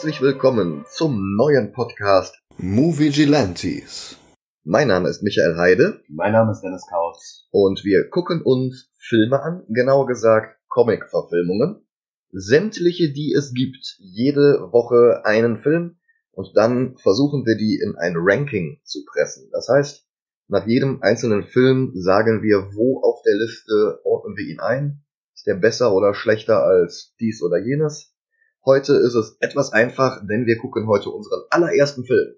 herzlich willkommen zum neuen Podcast Movie Gilantes. Mein Name ist Michael Heide. Mein Name ist Dennis Kautz. Und wir gucken uns Filme an, genauer gesagt Comic-Verfilmungen. Sämtliche, die es gibt. Jede Woche einen Film. Und dann versuchen wir die in ein Ranking zu pressen. Das heißt, nach jedem einzelnen Film sagen wir, wo auf der Liste ordnen wir ihn ein. Ist der besser oder schlechter als dies oder jenes? Heute ist es etwas einfach, denn wir gucken heute unseren allerersten Film.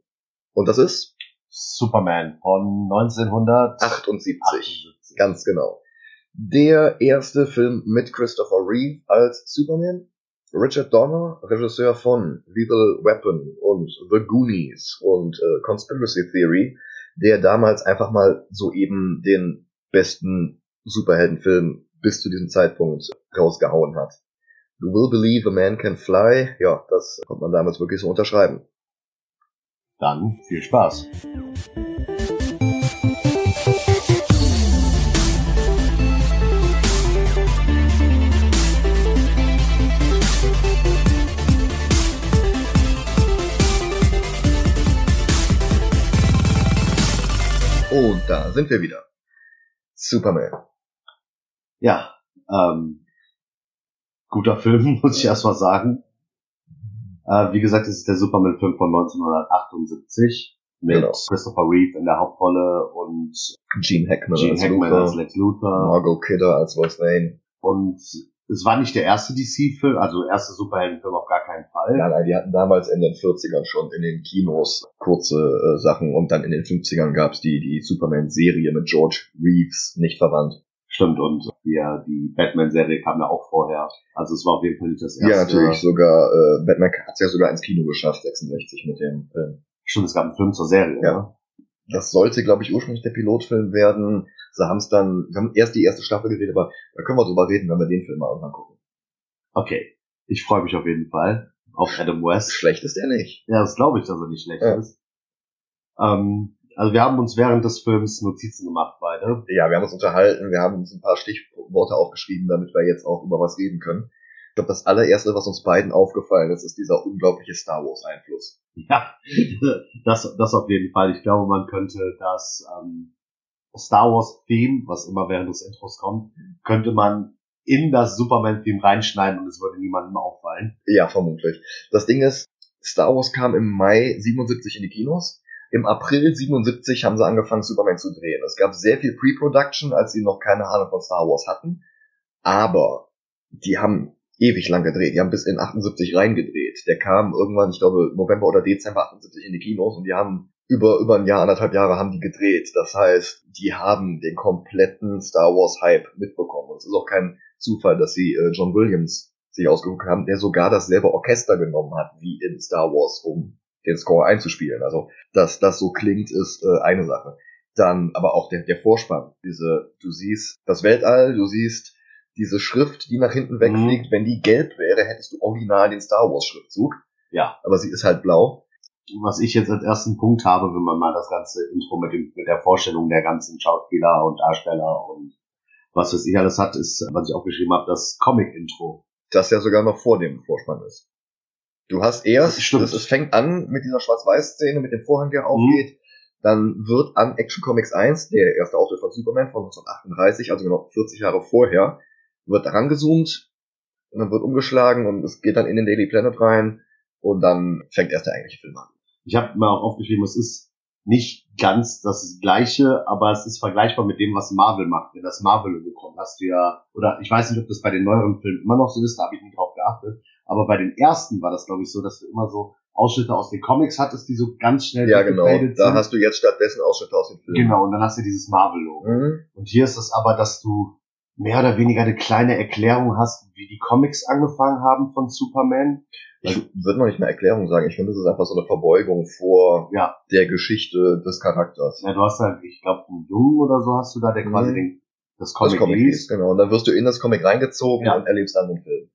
Und das ist Superman von 1978. 78. Ganz genau. Der erste Film mit Christopher Reeve als Superman. Richard Donner, Regisseur von Lethal Weapon und The Goonies und äh, Conspiracy Theory, der damals einfach mal soeben den besten Superheldenfilm bis zu diesem Zeitpunkt rausgehauen hat. You will believe a man can fly. Ja, das konnte man damals wirklich so unterschreiben. Dann viel Spaß. Und da sind wir wieder. Superman. Ja, ähm, guter Film, muss ich erst mal sagen. Äh, wie gesagt, es ist der Superman-Film von 1978 mit genau. Christopher Reeve in der Hauptrolle und Gene Hackman, Gene als, Hackman Luthor, als Lex Luthor, Margot Kidder als Lois Lane. Und es war nicht der erste DC-Film, also erste Superheldenfilm auf gar keinen Fall. Nein, nein, die hatten damals in den 40ern schon in den Kinos kurze äh, Sachen und dann in den 50ern gab's die, die Superman-Serie mit George Reeves, nicht verwandt. Stimmt, und ja, die Batman-Serie kam ja auch vorher. Also es war auf jeden Fall nicht das erste. Ja, natürlich, sogar, äh, Batman hat es ja sogar ins Kino geschafft, 66 mit dem Film. Stimmt, es gab einen Film zur Serie, ja. Oder? Das sollte, glaube ich, ursprünglich der Pilotfilm werden. Sie haben es dann, wir haben erst die erste Staffel gedreht, aber da können wir drüber reden, wenn wir den Film mal irgendwann gucken. Okay. Ich freue mich auf jeden Fall auf Adam West. Schlecht ist er nicht. Ja, das glaube ich, dass er nicht schlecht ja. ist. Ähm, also wir haben uns während des Films Notizen gemacht, beide. Ja, wir haben uns unterhalten, wir haben uns ein paar Stichworte aufgeschrieben, damit wir jetzt auch über was reden können. Ich glaube, das allererste, was uns beiden aufgefallen ist, ist dieser unglaubliche Star Wars Einfluss. Ja, das, das auf jeden Fall. Ich glaube, man könnte das ähm, Star Wars Theme, was immer während des Intros kommt, könnte man in das Superman Theme reinschneiden und es würde niemandem auffallen. Ja, vermutlich. Das Ding ist, Star Wars kam im Mai 77 in die Kinos im April 77 haben sie angefangen, Superman zu drehen. Es gab sehr viel Pre-Production, als sie noch keine Ahnung von Star Wars hatten. Aber die haben ewig lang gedreht. Die haben bis in 78 reingedreht. Der kam irgendwann, ich glaube, November oder Dezember 78 in die Kinos und die haben über, über ein Jahr, anderthalb Jahre haben die gedreht. Das heißt, die haben den kompletten Star Wars Hype mitbekommen. Und es ist auch kein Zufall, dass sie äh, John Williams sich ausgeguckt haben, der sogar dasselbe Orchester genommen hat wie in Star Wars, um den Score einzuspielen. Also, dass das so klingt, ist äh, eine Sache. Dann aber auch der, der Vorspann. Diese, du siehst das Weltall, du siehst diese Schrift, die nach hinten wegfliegt. Mhm. Wenn die gelb wäre, hättest du original den Star Wars Schriftzug. Ja. Aber sie ist halt blau. Was ich jetzt als ersten Punkt habe, wenn man mal das ganze Intro mit, dem, mit der Vorstellung der ganzen Schauspieler und Darsteller und was weiß ich alles hat, ist, was ich auch geschrieben habe, das Comic-Intro. Das ja sogar noch vor dem Vorspann ist. Du hast erst, das, es fängt an mit dieser Schwarz-Weiß-Szene, mit dem Vorhang, der aufgeht. Mhm. Dann wird an Action Comics 1, der erste Auftritt von Superman von 1938, also genau 40 Jahre vorher, wird daran gezoomt und dann wird umgeschlagen und es geht dann in den Daily Planet rein und dann fängt erst der eigentliche Film an. Ich habe auch aufgeschrieben, es ist nicht ganz das gleiche, aber es ist vergleichbar mit dem, was Marvel macht. Wenn das Marvel-Logo kommt, hast du ja, oder ich weiß nicht, ob das bei den neueren Filmen immer noch so ist, da habe ich nicht drauf geachtet, aber bei den ersten war das, glaube ich, so, dass du immer so Ausschnitte aus den Comics hattest, die so ganz schnell Ja, genau. Da hast du jetzt stattdessen Ausschnitte aus den Filmen. Genau, und dann hast du dieses Marvel-Logo. Mhm. Und hier ist es aber, dass du mehr oder weniger eine kleine Erklärung hast, wie die Comics angefangen haben von Superman. Ich würde noch nicht mehr Erklärung sagen. Ich finde, das ist einfach so eine Verbeugung vor ja. der Geschichte des Charakters. Ja, du hast halt, ich glaube, einen Jungen oder so hast du da, der quasi mhm. den das Comic, das Comic liest. liest, genau. Und dann wirst du in das Comic reingezogen Ja. und erlebst dann den Film.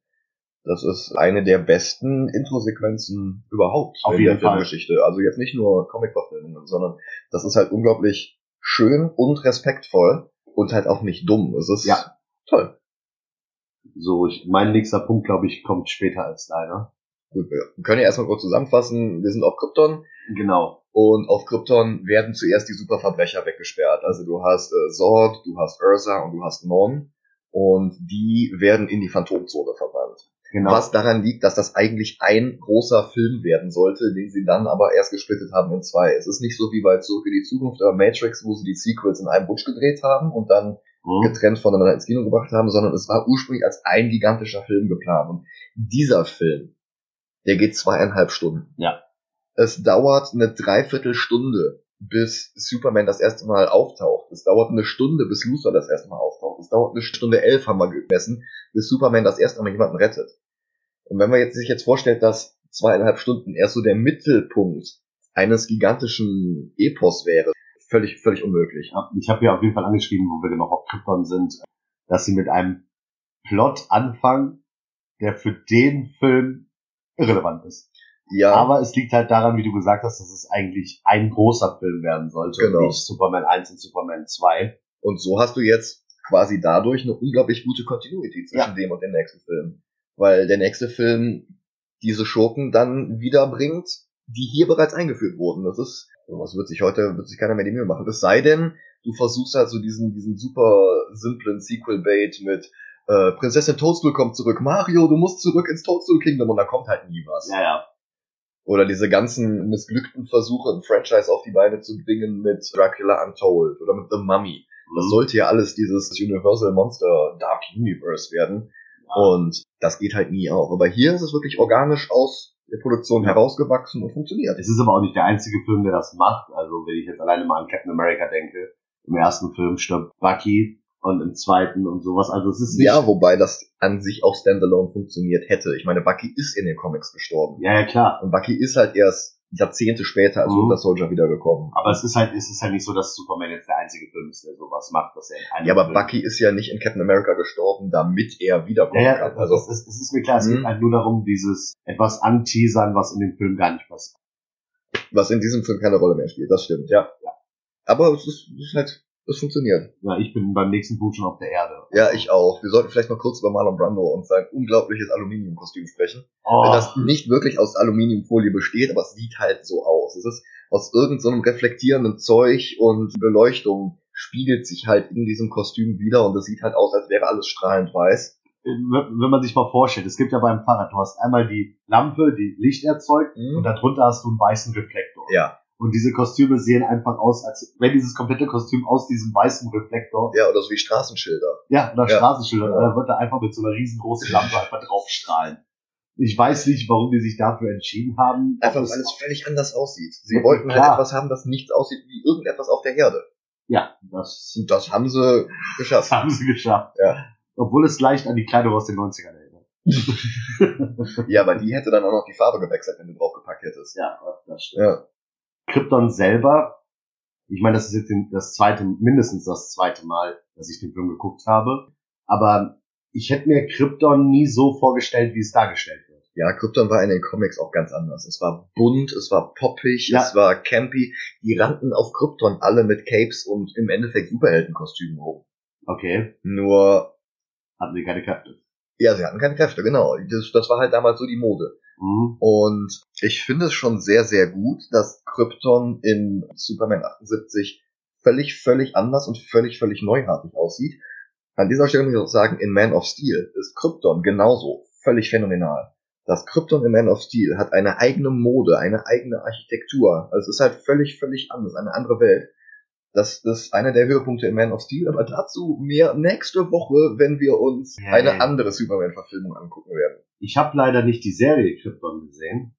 Das ist eine der besten Intro-Sequenzen überhaupt Auf in der Fall. Filmgeschichte. Also jetzt nicht nur Comic-Verfilmungen, sondern das ist halt unglaublich schön und respektvoll und halt auch nicht dumm. Es ist Ja. toll. So, ich, mein nächster Punkt, glaube ich, kommt später als deiner. Gut, wir können ja erstmal kurz zusammenfassen. Wir sind auf Krypton Genau. und auf Krypton werden zuerst die Superverbrecher weggesperrt. Also du hast äh, Zord, du hast Ursa und du hast Mon und die werden in die Phantomzone verbannt. Genau. Was daran liegt, dass das eigentlich ein großer Film werden sollte, den sie dann aber erst gesplittet haben in zwei. Es ist nicht so wie bei Zurück in die Zukunft oder Matrix, wo sie die Sequels in einem Butch gedreht haben und dann Mhm. getrennt voneinander ins Kino gebracht haben, sondern es war ursprünglich als ein gigantischer Film geplant. Und dieser Film, der geht zweieinhalb Stunden. Ja. Es dauert eine Dreiviertelstunde, bis Superman das erste Mal auftaucht. Es dauert eine Stunde, bis Luthor das erste Mal auftaucht. Es dauert eine Stunde elf, haben wir gemessen, bis Superman das erste Mal jemanden rettet. Und wenn man jetzt, sich jetzt vorstellt, dass zweieinhalb Stunden erst so der Mittelpunkt eines gigantischen Epos wäre, völlig, völlig unmöglich. Ich habe ja auf jeden Fall angeschrieben, wo wir genau auf Krypton sind, dass sie mit einem Plot anfangen, der für den Film irrelevant ist. Ja, Aber es liegt halt daran, wie du gesagt hast, dass es eigentlich ein großer Film werden sollte Genau. und nicht Superman 1 und Superman 2. Und so hast du jetzt quasi dadurch eine unglaublich gute Continuity zwischen dem und dem nächsten Film. Weil der nächste Film diese Schurken dann wiederbringt, die hier bereits eingeführt wurden. Das ist, was wird sich heute, wird sich keiner mehr die Mühe machen. Es sei denn, du versuchst halt so diesen, diesen super simplen Sequel-Bait mit äh, Prinzessin Toadstool kommt zurück, Mario, du musst zurück ins Toadstool Kingdom und da kommt halt nie was. Ja, ja. Oder diese ganzen missglückten Versuche, ein Franchise auf die Beine zu bringen mit Dracula Untold oder mit The Mummy. Das Mhm. sollte ja alles dieses Universal Monster Dark Universe werden. Und das geht halt nie auf. Aber hier ist es wirklich organisch aus der Produktion Ja. herausgewachsen und funktioniert. Es ist aber auch nicht der einzige Film, der das macht. Also wenn ich jetzt alleine mal an Captain America denke, im ersten Film stirbt Bucky und im zweiten und sowas. Also es ist nicht. Ja, wobei das an sich auch standalone funktioniert hätte. Ich meine, Bucky ist in den Comics gestorben. ja, ja, klar. Und Bucky ist halt erst Jahrzehnte später als Mhm. Winter Soldier wiedergekommen. Aber es ist halt, es ist halt nicht so, dass Superman jetzt der einzige Film ist, der sowas macht, dass er in einem Ja, aber Film Bucky ist ja nicht in Captain America gestorben, damit er wiederkommen Ja, ja, kann. also Also, es ist, es ist mir klar, es Mhm. geht halt nur darum, dieses etwas anteasern, was in dem Film gar nicht passiert. was in diesem Film keine Rolle mehr spielt, das stimmt, ja. Ja. Aber es ist, es ist halt, es funktioniert. Ja, ich bin beim nächsten Punkt schon auf der Erde. Ja, ich auch. Wir sollten vielleicht noch kurz über Marlon Brando und sein unglaubliches Aluminiumkostüm sprechen. Oh, Das nicht wirklich aus Aluminiumfolie besteht, aber es sieht halt so aus. Es ist aus irgendeinem so einem reflektierenden Zeug und Beleuchtung spiegelt sich halt in diesem Kostüm wieder und es sieht halt aus, als wäre alles strahlend weiß. wenn wenn man sich mal vorstellt, es gibt ja beim Fahrrad, du hast einmal die Lampe, die Licht erzeugt, und darunter hast du einen weißen Reflektor. Ja, Und diese Kostüme sehen einfach aus, als wenn dieses komplette Kostüm aus diesem weißen Reflektor, ja, oder so wie Straßenschilder. ja, oder Ja. Straßenschilder, Ja. da wird er einfach mit so einer riesengroßen Lampe einfach draufstrahlen. Ich weiß nicht, warum die sich dafür entschieden haben. Einfach weil es- völlig anders aussieht. Sie wollten halt etwas haben, das nicht aussieht wie irgendetwas auf der Erde. Ja, das, Und das haben sie das geschafft. haben sie geschafft. Ja. Obwohl es leicht an die Kleidung aus den 90ern erinnert. Ja, aber die hätte dann auch noch die Farbe gewechselt, wenn du draufgepackt hättest. Ja, das stimmt. Ja. Krypton selber, ich meine, das ist jetzt das zweite, mindestens das zweite Mal, dass ich den Film geguckt habe. Aber ich hätte mir Krypton nie so vorgestellt, wie es dargestellt wird. Ja, Krypton war in den Comics auch ganz anders. Es war bunt, es war poppig, Ja. es war campy. Die rannten auf Krypton alle mit Capes und im Endeffekt Superheldenkostümen rum. Okay, Nur, hatten sie keine Kräfte. ja, sie hatten keine Kräfte, genau. Das, das war halt damals so die Mode. Mhm. Und ich finde es schon sehr, sehr gut, dass Krypton in Superman 78 völlig, völlig anders und völlig, völlig neuartig aussieht. An dieser Stelle muss ich auch sagen, in Man of Steel ist Krypton genauso völlig phänomenal. Das Krypton in Man of Steel hat eine eigene Mode, eine eigene Architektur. Also es ist halt völlig, völlig anders, eine andere Welt. Das, das ist einer der Höhepunkte in Man of Steel, aber dazu mehr nächste Woche, wenn wir uns Ja, eine andere Superman-Verfilmung angucken werden. Ich habe leider nicht die Serie Krypton gesehen.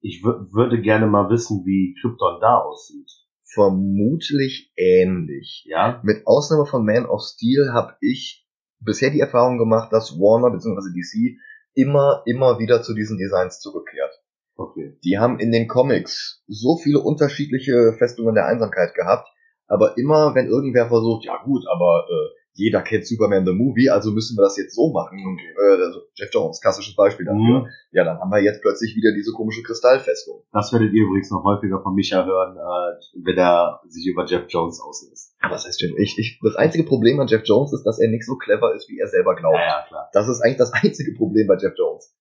Ich wür- würde gerne mal wissen, wie Krypton da aussieht. Vermutlich ähnlich. Ja? Mit Ausnahme von Man of Steel habe ich bisher die Erfahrung gemacht, dass Warner bzw. DC immer, immer wieder zu diesen Designs zurückkehrt. Okay. Die haben in den Comics so viele unterschiedliche Festungen der Einsamkeit gehabt, aber immer, wenn irgendwer versucht, ja gut, aber äh, jeder kennt Superman the Movie, also müssen wir das jetzt so machen. Äh, also Jeff Jones, klassisches Beispiel dafür. Mhm. Ja, dann haben wir jetzt plötzlich wieder diese komische Kristallfestung. Das werdet ihr übrigens noch häufiger von Micha hören, äh, wenn er sich über Jeff Jones auslässt. Was heißt denn? Ich, ich, das einzige Problem an Jeff Jones ist, dass er nicht so clever ist, wie er selber glaubt. Ja, ja, klar. Das ist eigentlich das einzige Problem bei Jeff Jones.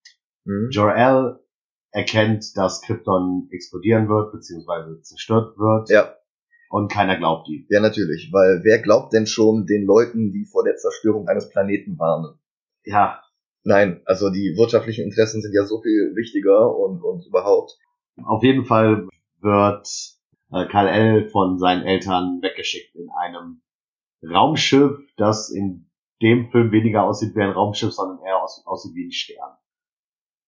Mhm. Jor-El erkennt, dass Krypton explodieren wird, beziehungsweise zerstört wird. Ja, Und keiner glaubt ihm. ja, natürlich. Weil wer glaubt denn schon den Leuten, die vor der Zerstörung eines Planeten warnen? Ja, Nein, also die wirtschaftlichen Interessen sind ja so viel wichtiger und, und überhaupt. auf jeden Fall wird äh, Kal-El von seinen Eltern weggeschickt in einem Raumschiff, das in dem Film weniger aussieht wie ein Raumschiff, sondern eher aus, aussieht wie ein Stern.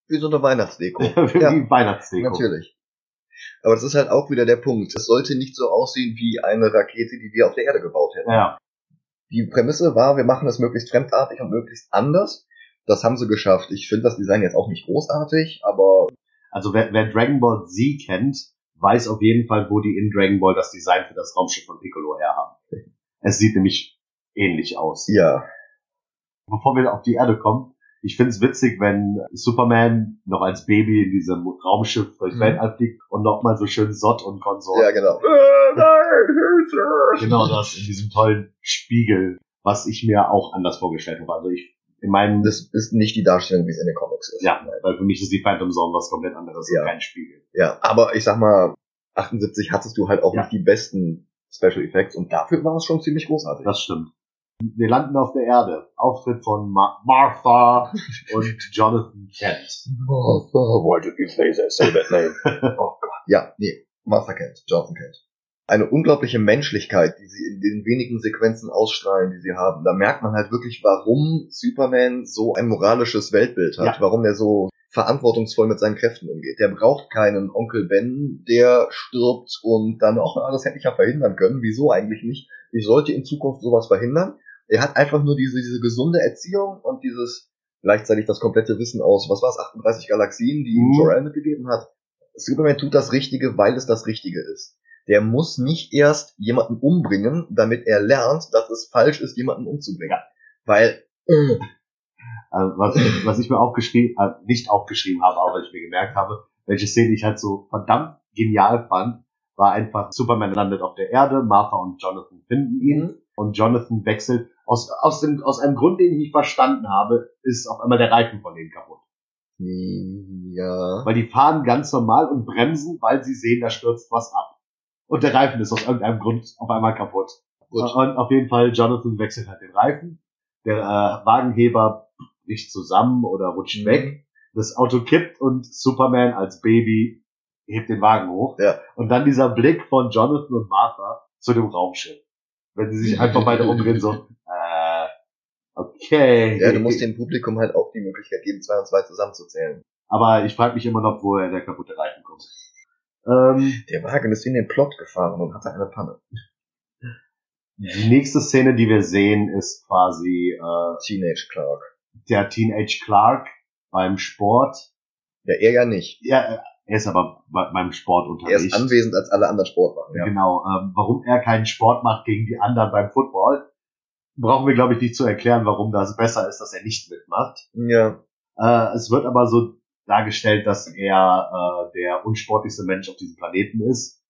Wie so eine Weihnachtsdeko. wie ja, Weihnachtsdeko. natürlich. Aber das ist halt auch wieder der Punkt. Es sollte nicht so aussehen wie eine Rakete, die wir auf der Erde gebaut hätten. Ja, Die Prämisse war, wir machen es möglichst fremdartig und möglichst anders. Das haben sie geschafft. Ich finde das Design jetzt auch nicht großartig, aber also wer, wer Dragon Ball Z kennt, weiß auf jeden Fall, wo die in Dragon Ball das Design für das Raumschiff von Piccolo herhaben. Es sieht nämlich ähnlich aus. ja, Bevor wir auf die Erde kommen, ich find's witzig, wenn Superman noch als Baby in diesem Raumschiff durch Mhm. Weltall fliegt und nochmal so schön Sott und Konsort. ja genau. Genau das, in diesem tollen Spiegel, was ich mir auch anders vorgestellt habe. Also ich, in meinem, Das ist nicht die Darstellung, wie es in den Comics ist. ja, weil für mich ist die Phantom Zone was komplett anderes Ja. und kein Spiegel. Ja, aber ich sag mal, 78 hattest du halt auch Ja. nicht die besten Special Effects und dafür war es schon ziemlich großartig. Das stimmt. Wir landen auf der Erde. Auftritt von Ma Martha und Jonathan Kent. Why did you say that, say that name? oh Gott. Ja, nee, Master Kent, Jonathan Kent. Eine unglaubliche Menschlichkeit, die sie in den wenigen Sequenzen ausstrahlen, die sie haben. Da merkt man halt wirklich, warum Superman so ein moralisches Weltbild hat, Ja. warum er so verantwortungsvoll mit seinen Kräften umgeht. Der braucht keinen Onkel Ben, der stirbt und dann, auch das hätte ich ja verhindern können. Wieso eigentlich nicht? Ich sollte in Zukunft sowas verhindern. Er hat einfach nur diese, diese gesunde Erziehung und dieses gleichzeitig das komplette Wissen aus, was war es, 38 Galaxien, die ihm Mhm. Jor-El mitgegeben hat. Superman tut das Richtige, weil es das Richtige ist. Der muss nicht erst jemanden umbringen, damit er lernt, dass es falsch ist, jemanden umzubringen. Weil, äh, Äh, was, was ich mir aufgeschrieben, äh, nicht aufgeschrieben habe, aber ich mir gemerkt habe, welche Szene ich halt so verdammt genial fand, war einfach, Superman landet auf der Erde, Martha und Jonathan finden ihn Mhm. und Jonathan wechselt. Aus, aus, dem, aus einem Grund, den ich nicht verstanden habe, ist auf einmal der Reifen von denen kaputt. ja, Weil die fahren ganz normal und bremsen, weil sie sehen, da stürzt was ab. Und der Reifen ist aus irgendeinem Grund auf einmal kaputt. gut. Und auf jeden Fall, Jonathan wechselt halt den Reifen. Der äh, Wagenheber bricht zusammen oder rutscht Mhm. weg. Das Auto kippt und Superman als Baby hebt den Wagen hoch. Ja. Und dann dieser Blick von Jonathan und Martha zu dem Raumschiff. Wenn sie sich einfach beide umdrehen, so, okay. Ja, du musst dem Publikum halt auch die Möglichkeit geben, zwei und zwei zusammenzuzählen. Aber ich frage mich immer noch, woher der kaputte Reifen kommt. Ähm, Der Wagen ist in den Plot gefahren und hatte eine Panne. die nächste Szene, die wir sehen, ist quasi äh, Teenage Clark. der Teenage Clark beim Sport. Ja, er ja nicht. Ja, äh, er ist aber bei- beim Sport Er unterwegs. ist anwesend, als alle anderen Sport machen. Ja. Genau. Ähm, warum er keinen Sport macht gegen die anderen beim Football, brauchen wir, glaube ich, nicht zu erklären, warum das besser ist, dass er nicht mitmacht. ja. Äh, es wird aber so dargestellt, dass er äh, der unsportlichste Mensch auf diesem Planeten ist.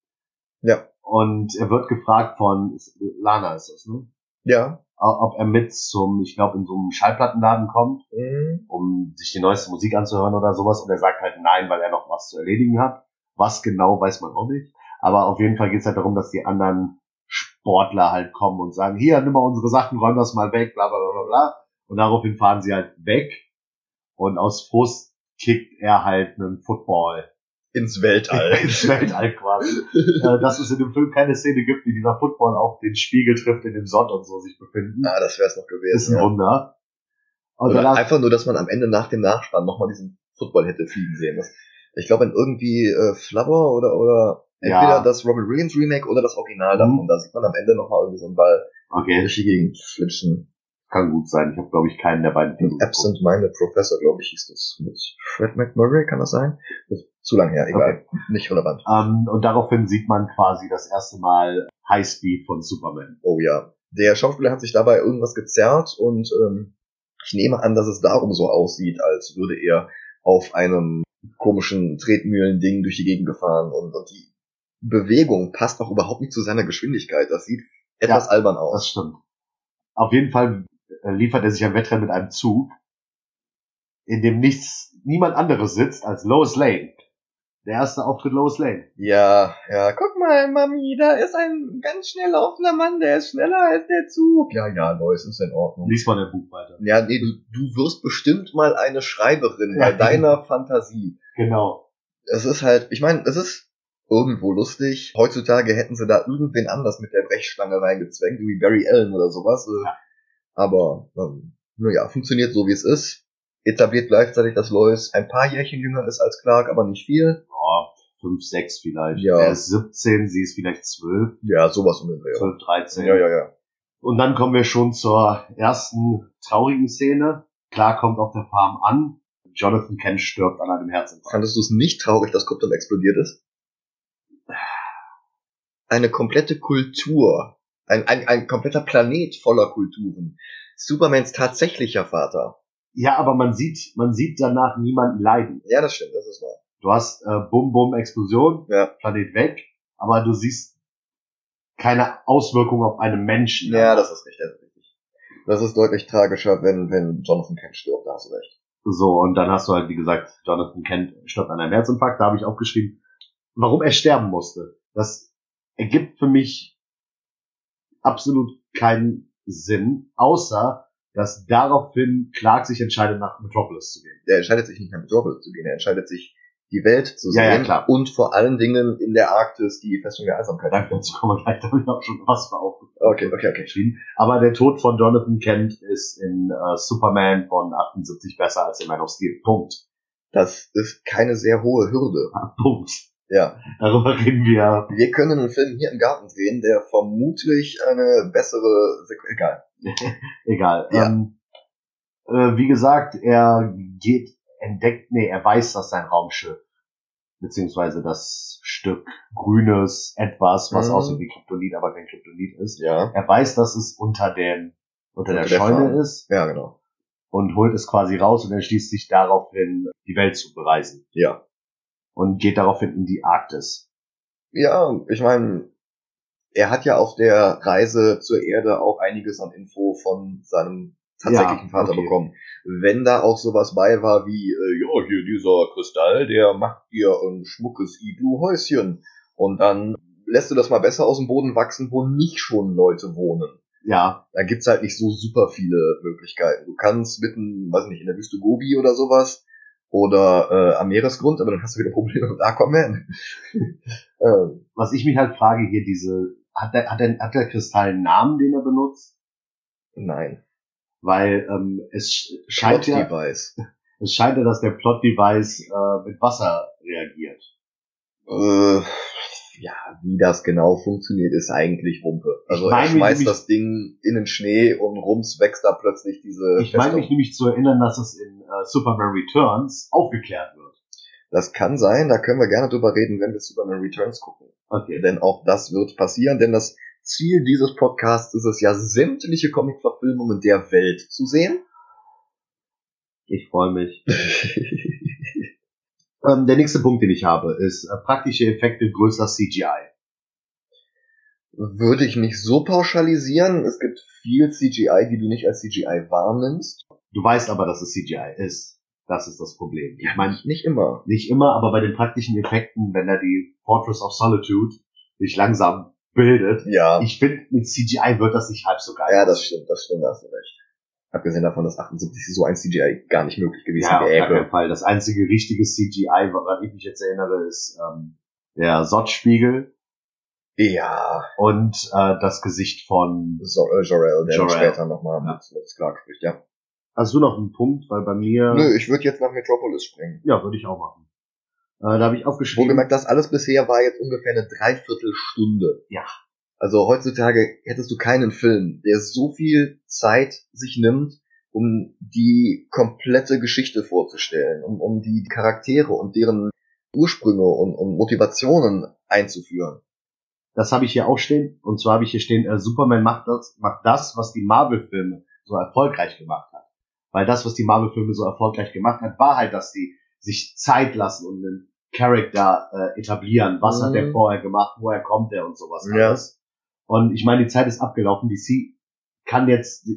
Ja. Und er wird gefragt von Lana ist das, ne? Ja. Ob er mit zum, ich glaube, in so einem Schallplattenladen kommt, Mhm. um sich die neueste Musik anzuhören oder sowas. Und er sagt halt nein, weil er noch was zu erledigen hat. Was genau, weiß man auch nicht. Aber auf jeden Fall geht es halt darum, dass die anderen Sportler halt kommen und sagen, hier, nimm mal unsere Sachen, räum das mal weg, bla bla bla bla bla. Und daraufhin fahren sie halt weg. Und aus Frust kickt er halt einen Football Ins Weltall. ins Weltall quasi. äh, dass es in dem Film keine Szene gibt, wie dieser Football auf den Spiegel trifft, in dem Sond und so sich befinden. ah, das wär's noch ist gewesen. ein Ja. Wunder. Und Oder danach, einfach nur, dass man am Ende nach dem Nachspann nochmal diesen Football hätte fliegen sehen. Ich glaube, in irgendwie äh, Flubber oder, oder Ja. entweder das Robin Williams Remake oder das Original Mhm. davon. Da sieht man am Ende nochmal irgendwie so einen Ball okay, durch die Gegend flitschen. kann gut sein. Ich habe, glaube ich, keinen der beiden Filme. Absent Minded Professor, glaube ich, hieß das. Mit Fred McMurray, kann das sein? Das zu lang her, egal. Nicht relevant. Ähm, und daraufhin sieht man quasi das erste Mal Highspeed von Superman. Oh ja. Der Schauspieler hat sich dabei irgendwas gezerrt und ähm, ich nehme an, dass es darum so aussieht, als würde er auf einem komischen Tretmühlen-Ding durch die Gegend gefahren und, und die Bewegung passt auch überhaupt nicht zu seiner Geschwindigkeit. Das sieht etwas Ja, albern Das aus. stimmt. Auf jeden Fall äh, liefert er sich ein Wettrennen mit einem Zug, in dem nichts, niemand anderes sitzt als Lois Lane. Der erste Auftritt Lois Lane. Ja, ja, guck mal, Mami, da ist ein ganz schnell laufender Mann, der ist schneller als der Zug. Ja, ja, Lois, ist in Ordnung. Lies mal den Buch weiter. Ja, nee, du, du wirst bestimmt mal eine Schreiberin Ja. bei deiner Fantasie. Genau. Es ist halt, ich meine, es ist irgendwo lustig. Heutzutage hätten sie da irgendwen anders mit der Brechstange reingezwängt, wie Barry Allen oder sowas. äh, Ja. Aber, ähm, naja, funktioniert so, wie es ist. Etabliert gleichzeitig, dass Lois ein paar Jährchen jünger ist als Clark, aber nicht viel. Ja, fünf, sechs vielleicht. Ja. Er ist 17, sie ist vielleicht 12, Ja, sowas ungefähr. 12, 13. Ja, ja, ja. Und dann kommen wir schon zur ersten traurigen Szene. Clark kommt auf der Farm an. Jonathan Kent stirbt an einem Herzinfarkt. Fandest du es nicht traurig, dass Krypton explodiert ist? Eine komplette Kultur, ein, ein, ein kompletter Planet voller Kulturen. Supermans tatsächlicher Vater. Ja, aber man sieht, man sieht danach niemanden leiden. Ja, das stimmt, das ist wahr. Du hast äh, Bum Bum Explosion, Ja. Planet weg, aber du siehst keine Auswirkung auf einen Menschen. Ja, das ist richtig, das ist richtig. Das ist deutlich tragischer, wenn, wenn Jonathan Kent stirbt, da hast du recht. So, und dann hast du halt, wie gesagt, Jonathan Kent stirbt an einem Herzinfarkt, da habe ich aufgeschrieben, warum er sterben musste. Das ergibt für mich absolut keinen Sinn, außer, dass daraufhin Clark sich entscheidet, nach Metropolis zu gehen. Er entscheidet sich nicht nach Metropolis zu gehen, er entscheidet sich, die Welt zu Ja, sehen ja, klar. und vor allen Dingen in der Arktis die Festung der Einsamkeit. Dazu kommen wir gleich, da habe ich auch schon was für Okay, okay, okay. geschrieben. Aber der Tod von Jonathan Kent ist in äh, Superman von 78 besser als in Man of Steel. Punkt. Das ist keine sehr hohe Hürde. Punkt. Ja. Darüber reden wir. Wir können einen Film hier im Garten drehen, der vermutlich eine bessere Sequ Egal. Egal. Ja. Ähm, äh, wie gesagt, er geht, entdeckt, nee, er weiß, dass sein Raumschiff, beziehungsweise das Stück grünes Etwas, was Mhm. aussieht wie Kryptonit, aber kein Kryptonit ist. Ja. Er weiß, dass es unter den, unter der der Scheune Farm. ist Ja, genau. und holt es quasi raus und entschließt sich daraufhin, die Welt zu bereisen. Ja. Und geht daraufhin in die Arktis. Ja, ich meine, er hat ja auf der Reise zur Erde auch einiges an Info von seinem tatsächlichen Ja, Vater okay. bekommen. Wenn da auch sowas bei war wie, äh, ja, hier dieser Kristall, der macht dir ein schmuckes Iglu-Häuschen. Und dann lässt du das mal besser aus dem Boden wachsen, wo nicht schon Leute wohnen. Ja, Da gibt's halt nicht so super viele Möglichkeiten. Du kannst mitten, weiß nicht, in der Wüste Gobi oder sowas oder äh, am Meeresgrund, aber dann hast du wieder Probleme mit Aquaman. ähm, was ich mich halt frage hier, diese, hat der, hat der, hat der Kristall einen Namen, den er benutzt? nein. Weil ähm, es sch- scheint ja, Plot-Device. es scheint ja, dass der Plot-Device äh, mit Wasser reagiert. Äh, ja, wie das genau funktioniert, ist eigentlich Wumpe. Also Ich er meine mich schmeißt das Ding in den Schnee und rums wächst da plötzlich diese Ich meine mich nämlich zu erinnern, dass es in äh, Superman Returns aufgeklärt wird. Das kann sein, da können wir gerne drüber reden, wenn wir Superman Returns gucken. Okay. Denn auch das wird passieren, denn das Ziel dieses Podcasts ist es ja, sämtliche Comic-Verfilmungen der Welt zu sehen. Ich freue mich. ähm, der nächste Punkt, den ich habe, ist äh, praktische Effekte größer CGI. Würde ich nicht so pauschalisieren. Es gibt viel CGI, die du nicht als CGI wahrnimmst. Du weißt aber, dass es CGI ist. Das ist das Problem. Ich meine, Nicht immer. nicht immer, aber bei den praktischen Effekten, wenn er die Fortress of Solitude sich langsam bildet, Ja. ich finde, mit CGI wird das nicht halb so geil. Ja, das stimmt, das stimmt, da hast du recht. Abgesehen davon, dass 78 so ein CGI gar nicht möglich gewesen Ja, auf gar wäre. keinen Fall. Das einzige richtige CGI, woran ich mich jetzt erinnere, ist ähm, der Sottspiegel Ja, und äh, das Gesicht von. so, äh, Jorel, der Jor-El. später nochmal Ja. mit, mit Clark spricht, ja. Hast du noch einen Punkt? Weil bei mir. Nö, ich würde jetzt nach Metropolis springen. Ja, würde ich auch machen. Äh, da habe ich aufgeschrieben. Wohlgemerkt, das alles bisher war jetzt ungefähr eine Dreiviertelstunde. Ja. Also heutzutage hättest du keinen Film, der so viel Zeit sich nimmt, um die komplette Geschichte vorzustellen, um, um die Charaktere und deren Ursprünge und, und Motivationen einzuführen. das habe ich hier auch stehen. Und zwar habe ich hier stehen, äh, Superman macht das, macht das, was die Marvel-Filme so erfolgreich gemacht hat. Weil das, was die Marvel-Filme so erfolgreich gemacht hat, war halt, dass die sich Zeit lassen und einen Charakter äh, etablieren. Was hat der Mhm. vorher gemacht? Woher kommt der und sowas Ja. alles. Und ich meine, die Zeit ist abgelaufen. DC kann jetzt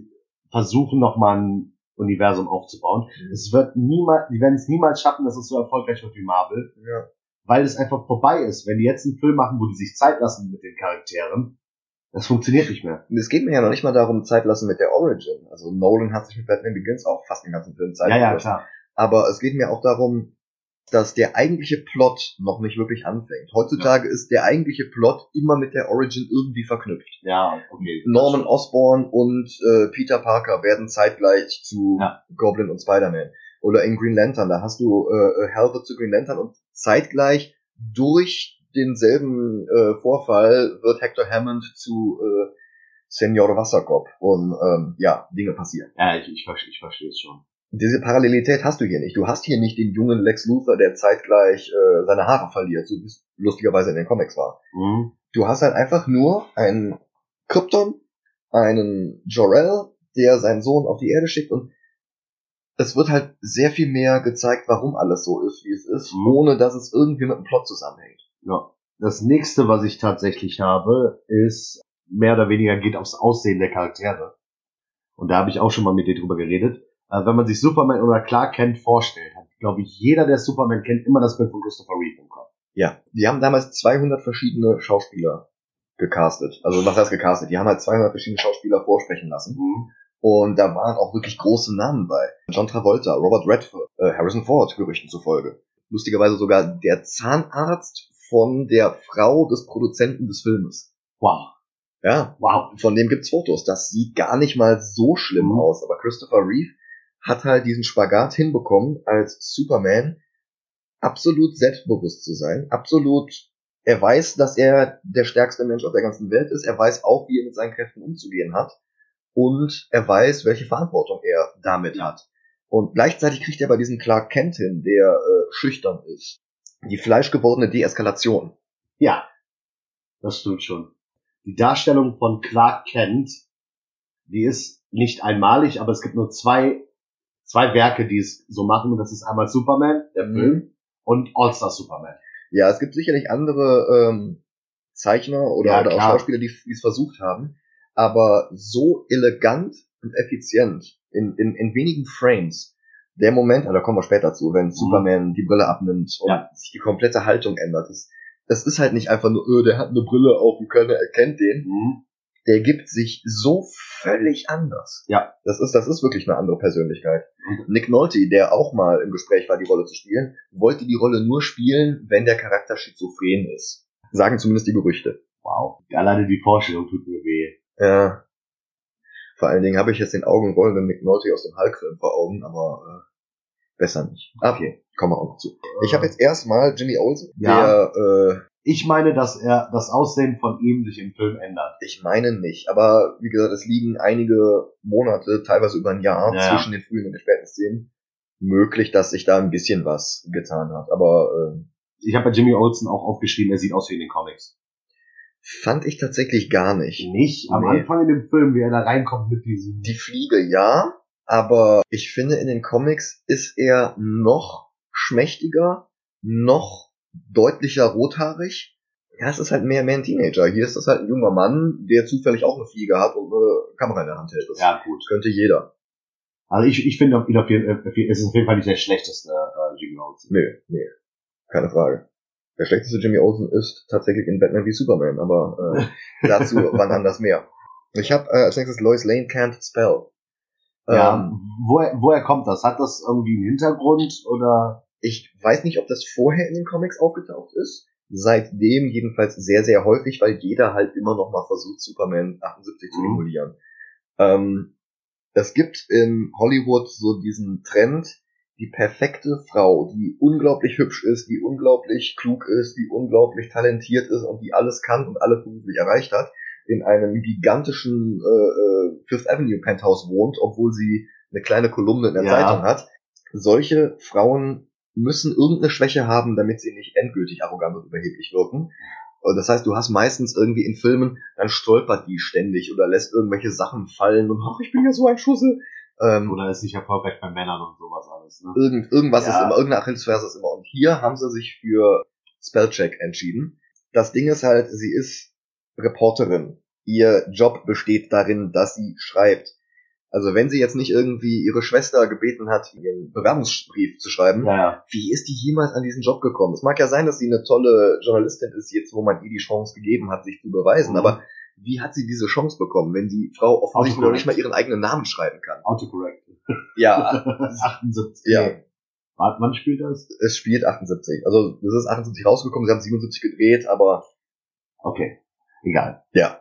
versuchen, nochmal ein Universum aufzubauen. Es wird niemals, die werden es niemals schaffen, dass es so erfolgreich wird wie Marvel, Ja. weil es einfach vorbei ist. Wenn die jetzt einen Film machen, wo die sich Zeit lassen mit den Charakteren, das funktioniert nicht mehr. Und es geht mir ja noch nicht mal darum, Zeit lassen mit der Origin. Also Nolan hat sich mit Batman Begins auch fast den ganzen Film Zeit Ja, ja, gelassen. klar. Aber es geht mir auch darum, dass der eigentliche Plot noch nicht wirklich anfängt. Heutzutage ist der eigentliche Plot immer mit der Origin irgendwie verknüpft. Ja, okay. Norman Osborn und äh, Peter Parker werden zeitgleich zu Ja. Goblin und Spider-Man. Oder in Green Lantern, da hast du äh, Hal wird zu Green Lantern und zeitgleich durch denselben äh, Vorfall wird Hector Hammond zu äh, Senior Wasserkopf. Und ähm, ja, Dinge passieren. Ja, ich, ich, ich verstehe es schon. Diese Parallelität hast du hier nicht. Du hast hier nicht den jungen Lex Luthor, der zeitgleich äh, seine Haare verliert, so wie es lustigerweise in den Comics war. Mhm. Du hast halt einfach nur einen Krypton, einen Jor-El, der seinen Sohn auf die Erde schickt und es wird halt sehr viel mehr gezeigt, warum alles so ist, wie es ist, Mhm. ohne dass es irgendwie mit dem Plot zusammenhängt. Ja. Das nächste, was ich tatsächlich habe, ist mehr oder weniger geht aufs Aussehen der Charaktere. Und da habe ich auch schon mal mit dir drüber geredet. Äh, wenn man sich Superman oder Clark Kent vorstellt, hat, glaube ich, jeder, der Superman kennt, immer das Bild von Christopher Reeve im Kopf. Ja, die haben damals 200 verschiedene Schauspieler gecastet. Also was heißt gecastet? Die haben halt 200 verschiedene Schauspieler vorsprechen lassen. Mhm. Und da waren auch wirklich große Namen bei. John Travolta, Robert Redford, äh, Harrison Ford, Gerüchten zufolge. Lustigerweise sogar der Zahnarzt von der Frau des Produzenten des Filmes. Wow. Ja, Wow. von dem gibt's Fotos. Das sieht gar nicht mal so schlimm Mhm. aus. Aber Christopher Reeve hat halt diesen Spagat hinbekommen, als Superman absolut selbstbewusst zu sein. Absolut, er weiß, dass er der stärkste Mensch auf der ganzen Welt ist. Er weiß auch, wie er mit seinen Kräften umzugehen hat. Und er weiß, welche Verantwortung er damit hat. Und gleichzeitig kriegt er bei diesem Clark Kent hin, der äh, schüchtern ist. Die fleischgewordene Deeskalation. Ja. Das stimmt schon. Die Darstellung von Clark Kent, die ist nicht einmalig, aber es gibt nur zwei, zwei Werke, die es so machen. Und das ist einmal Superman, der Mhm. Film, und All-Star Superman. Ja, es gibt sicherlich andere ähm, Zeichner oder, Ja, oder auch. Schauspieler, die es versucht haben, aber so elegant und effizient in, in, in wenigen Frames. Der Moment, ah, da kommen wir später zu, wenn Superman die Brille abnimmt und Mhm. Ja. sich die komplette Haltung ändert. Das, das ist halt nicht einfach nur, öh, der hat eine Brille auf und keiner erkennt den. Mhm. Der gibt sich so völlig anders. Ja. Das ist, das ist wirklich eine andere Persönlichkeit. Mhm. Nick Nolte, der auch mal im Gespräch war, die Rolle zu spielen, wollte die Rolle nur spielen, wenn der Charakter schizophren ist. Sagen zumindest die Gerüchte. Wow. Alleine die Vorstellung tut mir weh. Ja. Vor allen Dingen habe ich jetzt den augenrollenden Nick Nolte aus dem Hulk-Film vor Augen, aber äh, besser nicht. Okay, kommen wir auch noch zu. Ich habe jetzt erstmal Jimmy Olsen, Ja. der, äh, Ich meine, dass er das Aussehen von ihm sich im Film ändert. ich meine nicht, aber wie gesagt, es liegen einige Monate, teilweise über ein Jahr Ja. zwischen den frühen und den späten Szenen. Möglich, dass sich da ein bisschen was getan hat, aber äh, Ich habe bei Jimmy Olsen auch aufgeschrieben, er sieht aus wie in den Comics. fand ich tatsächlich gar nicht. Nicht am Nee. Anfang in dem Film, wie er da reinkommt mit diesem. Die Fliege ja, aber ich finde in den Comics ist er noch schmächtiger, noch deutlicher rothaarig. Ja, es ist halt mehr, mehr ein Teenager. Hier ist das halt ein junger Mann, der zufällig auch eine Fliege hat und eine Kamera in der Hand hält. Das ja, gut. könnte jeder. Also ich, ich finde auf jeden, äh, es ist auf jeden Fall nicht der schlechteste äh, Jimmy Olsen. Nö, nee. Keine Frage. Der schlechteste Jimmy Olsen ist tatsächlich in Batman wie Superman, aber äh, dazu wann anders mehr. Ich habe äh, als nächstes Lois Lane Can't Spell. Ja, Ähm, woher, woher kommt das? Hat das irgendwie einen Hintergrund oder? Ich weiß nicht, ob das vorher in den Comics aufgetaucht ist. Seitdem jedenfalls sehr, sehr häufig, weil jeder halt immer noch mal versucht, Superman 78 zu Mhm. emulieren. Ähm, es gibt in Hollywood so diesen Trend, die perfekte Frau, die unglaublich hübsch ist, die unglaublich klug ist, die unglaublich talentiert ist und die alles kann und alles beruflich erreicht hat, in einem gigantischen äh, äh, Fifth Avenue Penthouse wohnt, obwohl sie eine kleine Kolumne in der Ja. Zeitung hat. Solche Frauen müssen irgendeine Schwäche haben, damit sie nicht endgültig arrogant und überheblich wirken. Und das heißt, du hast meistens irgendwie in Filmen, dann stolpert die ständig oder lässt irgendwelche Sachen fallen und ach, ich bin ja so ein Schussel. Ähm, Oder ist nicht erfolgreich bei Männern und sowas alles, ne? irgend, irgendwas Ja. ist immer, irgendeine Achillesferse ist immer. Und hier haben sie sich für Spellcheck entschieden. Das Ding ist halt, sie ist Reporterin. Ihr Job besteht darin, dass sie schreibt. Also wenn sie jetzt nicht irgendwie ihre Schwester gebeten hat, ihren Bewerbungsbrief zu schreiben, Ja, wie ist die jemals an diesen Job gekommen? Es mag ja sein, dass sie eine tolle Journalistin ist, jetzt wo man ihr die Chance gegeben hat, sich zu beweisen, Mhm. aber wie hat sie diese Chance bekommen, wenn die Frau offensichtlich noch nicht mal ihren eigenen Namen schreiben kann? Autocorrect. Ja, 78. ja. Warte, wann spielt das? es spielt 78. Also das ist 78 rausgekommen, sie haben 77 gedreht, aber Okay. Egal. Ja.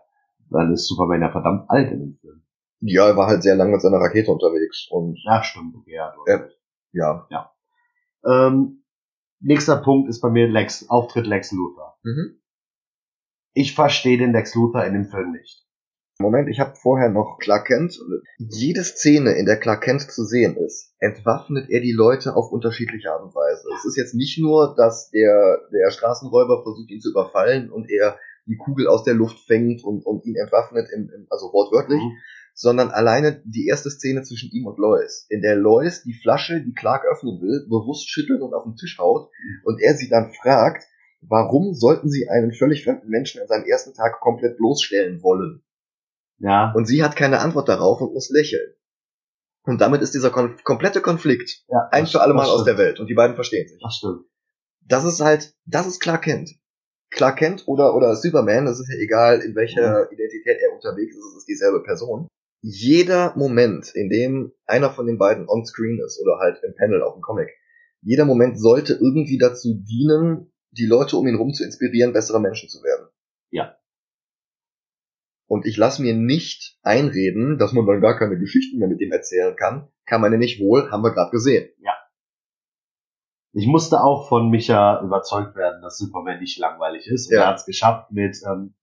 Dann ist Superman ja verdammt alt in dem Film. Ja, er war halt sehr lange mit seiner Rakete unterwegs und Ja, stimmt. Okay, ja, hast Ja. ja. Ähm, nächster Punkt ist bei mir Lex, Auftritt Lex Luthor. Mhm. Ich verstehe den Lex Luthor in dem Film nicht. Moment, ich habe vorher noch Clark Kent. Jede Szene, in der Clark Kent zu sehen ist, entwaffnet er die Leute auf unterschiedliche Art und Weise. Es ist jetzt nicht nur, dass der, der Straßenräuber versucht, ihn zu überfallen und er die Kugel aus der Luft fängt und, und ihn entwaffnet, im, im, also wortwörtlich, Mhm. Sondern alleine die erste Szene zwischen ihm und Lois, in der Lois die Flasche, die Clark öffnen will, bewusst schüttelt und auf den Tisch haut und er sie dann fragt, warum sollten sie einen völlig fremden Menschen an seinem ersten Tag komplett bloßstellen wollen? Ja. Und sie hat keine Antwort darauf und muss lächeln. Und damit ist dieser konf komplette Konflikt ja ein für alle Mal aus der. Welt und die beiden verstehen sich. Das stimmt. Das ist halt, das ist Clark Kent. Clark Kent oder, oder Superman, das ist ja egal, in welcher Identität er unterwegs ist, es ist dieselbe Person. Jeder Moment, in dem einer von den beiden on-screen ist oder halt im Panel auf dem Comic, jeder Moment sollte irgendwie dazu dienen, die Leute um ihn rum zu inspirieren, bessere Menschen zu werden. Ja. Und ich lasse mir nicht einreden, dass man dann gar keine Geschichten mehr mit dem erzählen kann. Kann man ja nicht wohl, haben wir gerade gesehen. Ich musste auch von Micha überzeugt werden, dass Superman nicht langweilig ist. Und Ja. er hat es geschafft mit, ähm,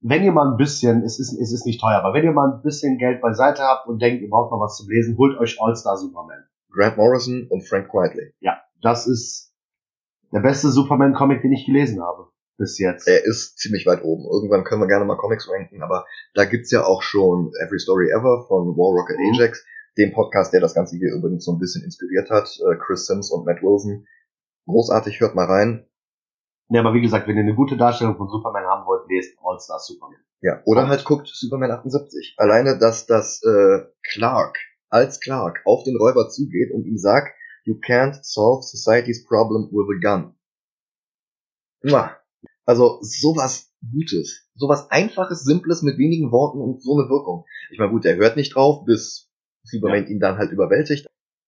wenn ihr mal ein bisschen, es ist, es ist nicht teuer, aber wenn ihr mal ein bisschen Geld beiseite habt und denkt, ihr braucht noch was zum Lesen, holt euch All-Star Superman. Grant Morrison und Frank Quietly. Ja, das ist der beste Superman-Comic, den ich gelesen habe. Bis jetzt. Er ist ziemlich weit oben. Irgendwann können wir gerne mal Comics ranken, aber da gibt's ja auch schon Every Story Ever von War Rocket Mhm. Ajax, dem Podcast, der das Ganze hier übrigens so ein bisschen inspiriert hat. Äh, Chris Sims und Matt Wilson. Großartig, hört mal rein. Ja, aber wie gesagt, wenn ihr eine gute Darstellung von Superman wollt, lest All-Star Superman. Ja, oder halt guckt Superman 78. Alleine, dass das äh, Clark als Clark auf den Räuber zugeht und ihm sagt, you can't solve society's problem with a gun. Also sowas Gutes, sowas Einfaches, Simples mit wenigen Worten und so eine Wirkung. Ich meine, gut, der hört nicht drauf, bis Superman ihn dann halt überwältigt.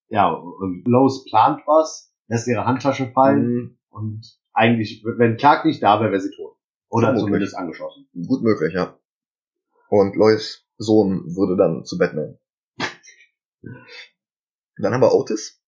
Ja, und Lois plant was, lässt ihre Handtasche fallen Mhm, und eigentlich, wenn Clark nicht da wäre, wäre sie tot. Oder zumindest angeschossen. gut möglich, ja. Und Lois Sohn würde dann zu Batman. Dann haben wir Otis.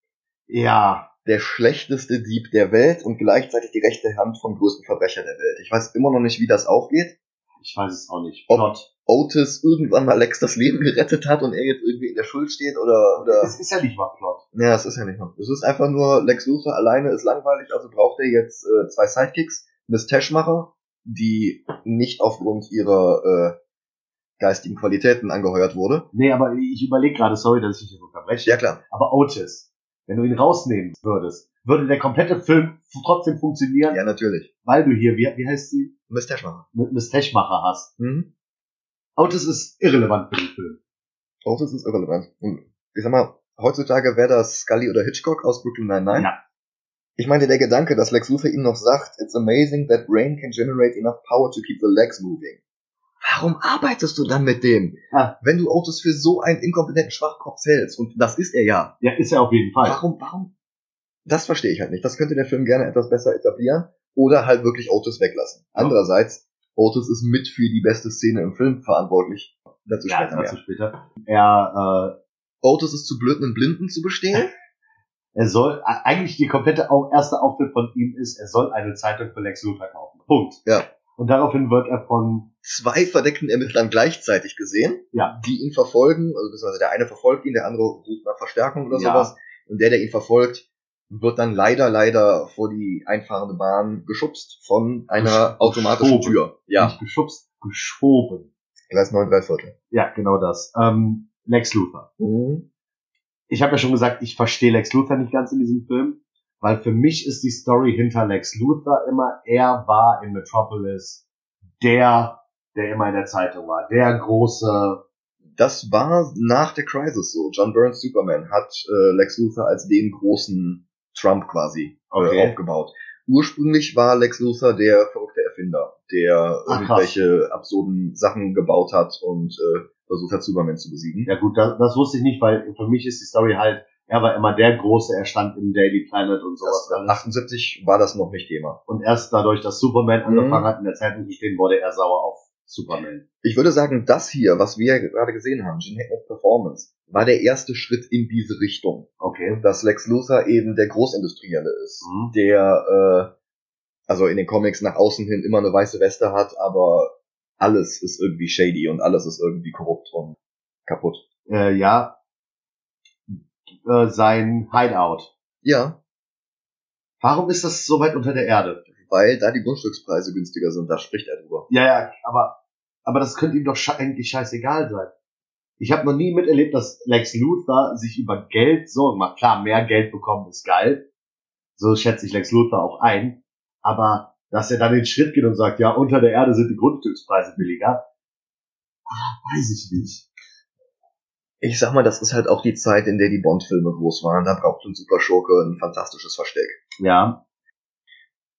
Ja, der schlechteste Dieb der Welt und gleichzeitig die rechte Hand vom größten Verbrecher der Welt. Ich weiß immer noch nicht, wie das aufgeht. ich weiß es auch nicht. Ob- Plot. Otis irgendwann mal Lex das Leben gerettet hat und er jetzt irgendwie in der Schuld steht oder, oder, Es ist ja nicht mal Plot. ja, es ist ja nicht noch. Es ist einfach nur, Lex Luthor alleine ist langweilig, also braucht er jetzt äh, zwei Sidekicks, Miss Tashmacher, die nicht aufgrund ihrer äh, geistigen Qualitäten angeheuert wurde. Nee, aber ich überlege gerade, sorry, dass ich dich so unterbreche. Ja klar. Aber Otis, wenn du ihn rausnehmen würdest, würde der komplette Film trotzdem funktionieren, Ja, natürlich. weil du hier, wie, wie heißt sie, Miss Tashmacher. mit Miss Techmacher hast. Mhm. Otis ist irrelevant für den Film. Otis ist irrelevant. Und ich sag mal, heutzutage wäre das Scully oder Hitchcock aus Brooklyn Nine-Nine. Ja. Ich meine, der Gedanke, dass Lex Luthor ihm noch sagt, it's amazing that brain can generate enough power to keep the legs moving. Warum arbeitest du dann mit dem? Ah. Wenn du Otis für so einen inkompetenten Schwachkopf hältst, und das ist er ja, Ja, ist er auf jeden Fall. warum, warum? Das verstehe ich halt nicht. Das könnte der Film gerne etwas besser etablieren oder halt wirklich Otis weglassen. Ja. Andererseits, Otis ist mit für die beste Szene im Film verantwortlich. Dazu Ja, später mehr. dazu später. Er, äh, Otis ist zu blöd, einen Blinden zu bestehen. er soll, eigentlich die komplette erste Auftritt von ihm ist, er soll eine Zeitung für Lex Luthor kaufen. Punkt. Ja. Und daraufhin wird er von, zwei verdeckten Ermittlern gleichzeitig gesehen, Ja. die ihn verfolgen, also beziehungsweise der eine verfolgt ihn, der andere sucht nach Verstärkung oder Ja. sowas, und der, der ihn verfolgt, wird dann leider, leider vor die einfahrende Bahn geschubst von einer automatischen Geschoben. Tür. Ja, Nicht geschubst, geschoben. Gleis 9, 3 Viertel. Ja, genau das. Ähm, Lex Luthor. Mhm. Ich habe ja schon gesagt, ich verstehe Lex Luthor nicht ganz in diesem Film, weil für mich ist die Story hinter Lex Luthor immer, er war in Metropolis der, der immer in der Zeitung war, der große, Das war nach der Crisis so. John Burns Superman hat äh, Lex Luthor als den großen Trump quasi Okay. äh, aufgebaut. Ursprünglich war Lex Luthor der verrückte Erfinder, der Ach, irgendwelche absurden Sachen gebaut hat und äh, versucht hat, Superman zu besiegen. ja gut, das, das wusste ich nicht, weil für mich ist die Story halt, er war immer der große, er stand im Daily Planet und sowas Das, alles. 78 war das noch nicht Thema. Und erst dadurch, dass Superman Mhm. angefangen hat, in der Zeitung zu stehen, wurde er sauer auf Superman. Ich würde sagen, das hier, was wir gerade gesehen haben, Gene Hackmans Performance, war der erste Schritt in diese Richtung. Okay. Dass Lex Luthor eben der Großindustrielle ist, Mhm. der äh, also in den Comics nach außen hin immer eine weiße Weste hat, aber alles ist irgendwie shady und alles ist irgendwie korrupt und kaputt. Äh, ja. Äh, sein Hideout. Ja, Warum ist das so weit unter der Erde? weil da die Grundstückspreise günstiger sind, da spricht er drüber. Ja, ja, aber, aber das könnte ihm doch sche eigentlich scheißegal sein. Ich habe noch nie miterlebt, dass Lex Luthor sich über Geld Sorgen macht. Klar, mehr Geld bekommen ist geil. So schätze ich Lex Luthor auch ein. Aber dass er dann den Schritt geht und sagt, ja, unter der Erde sind die Grundstückspreise billiger, ah, weiß ich nicht. Ich sag mal, das ist halt auch die Zeit, in der die Bond-Filme groß waren. Da braucht ein Superschurke ein fantastisches Versteck. Ja,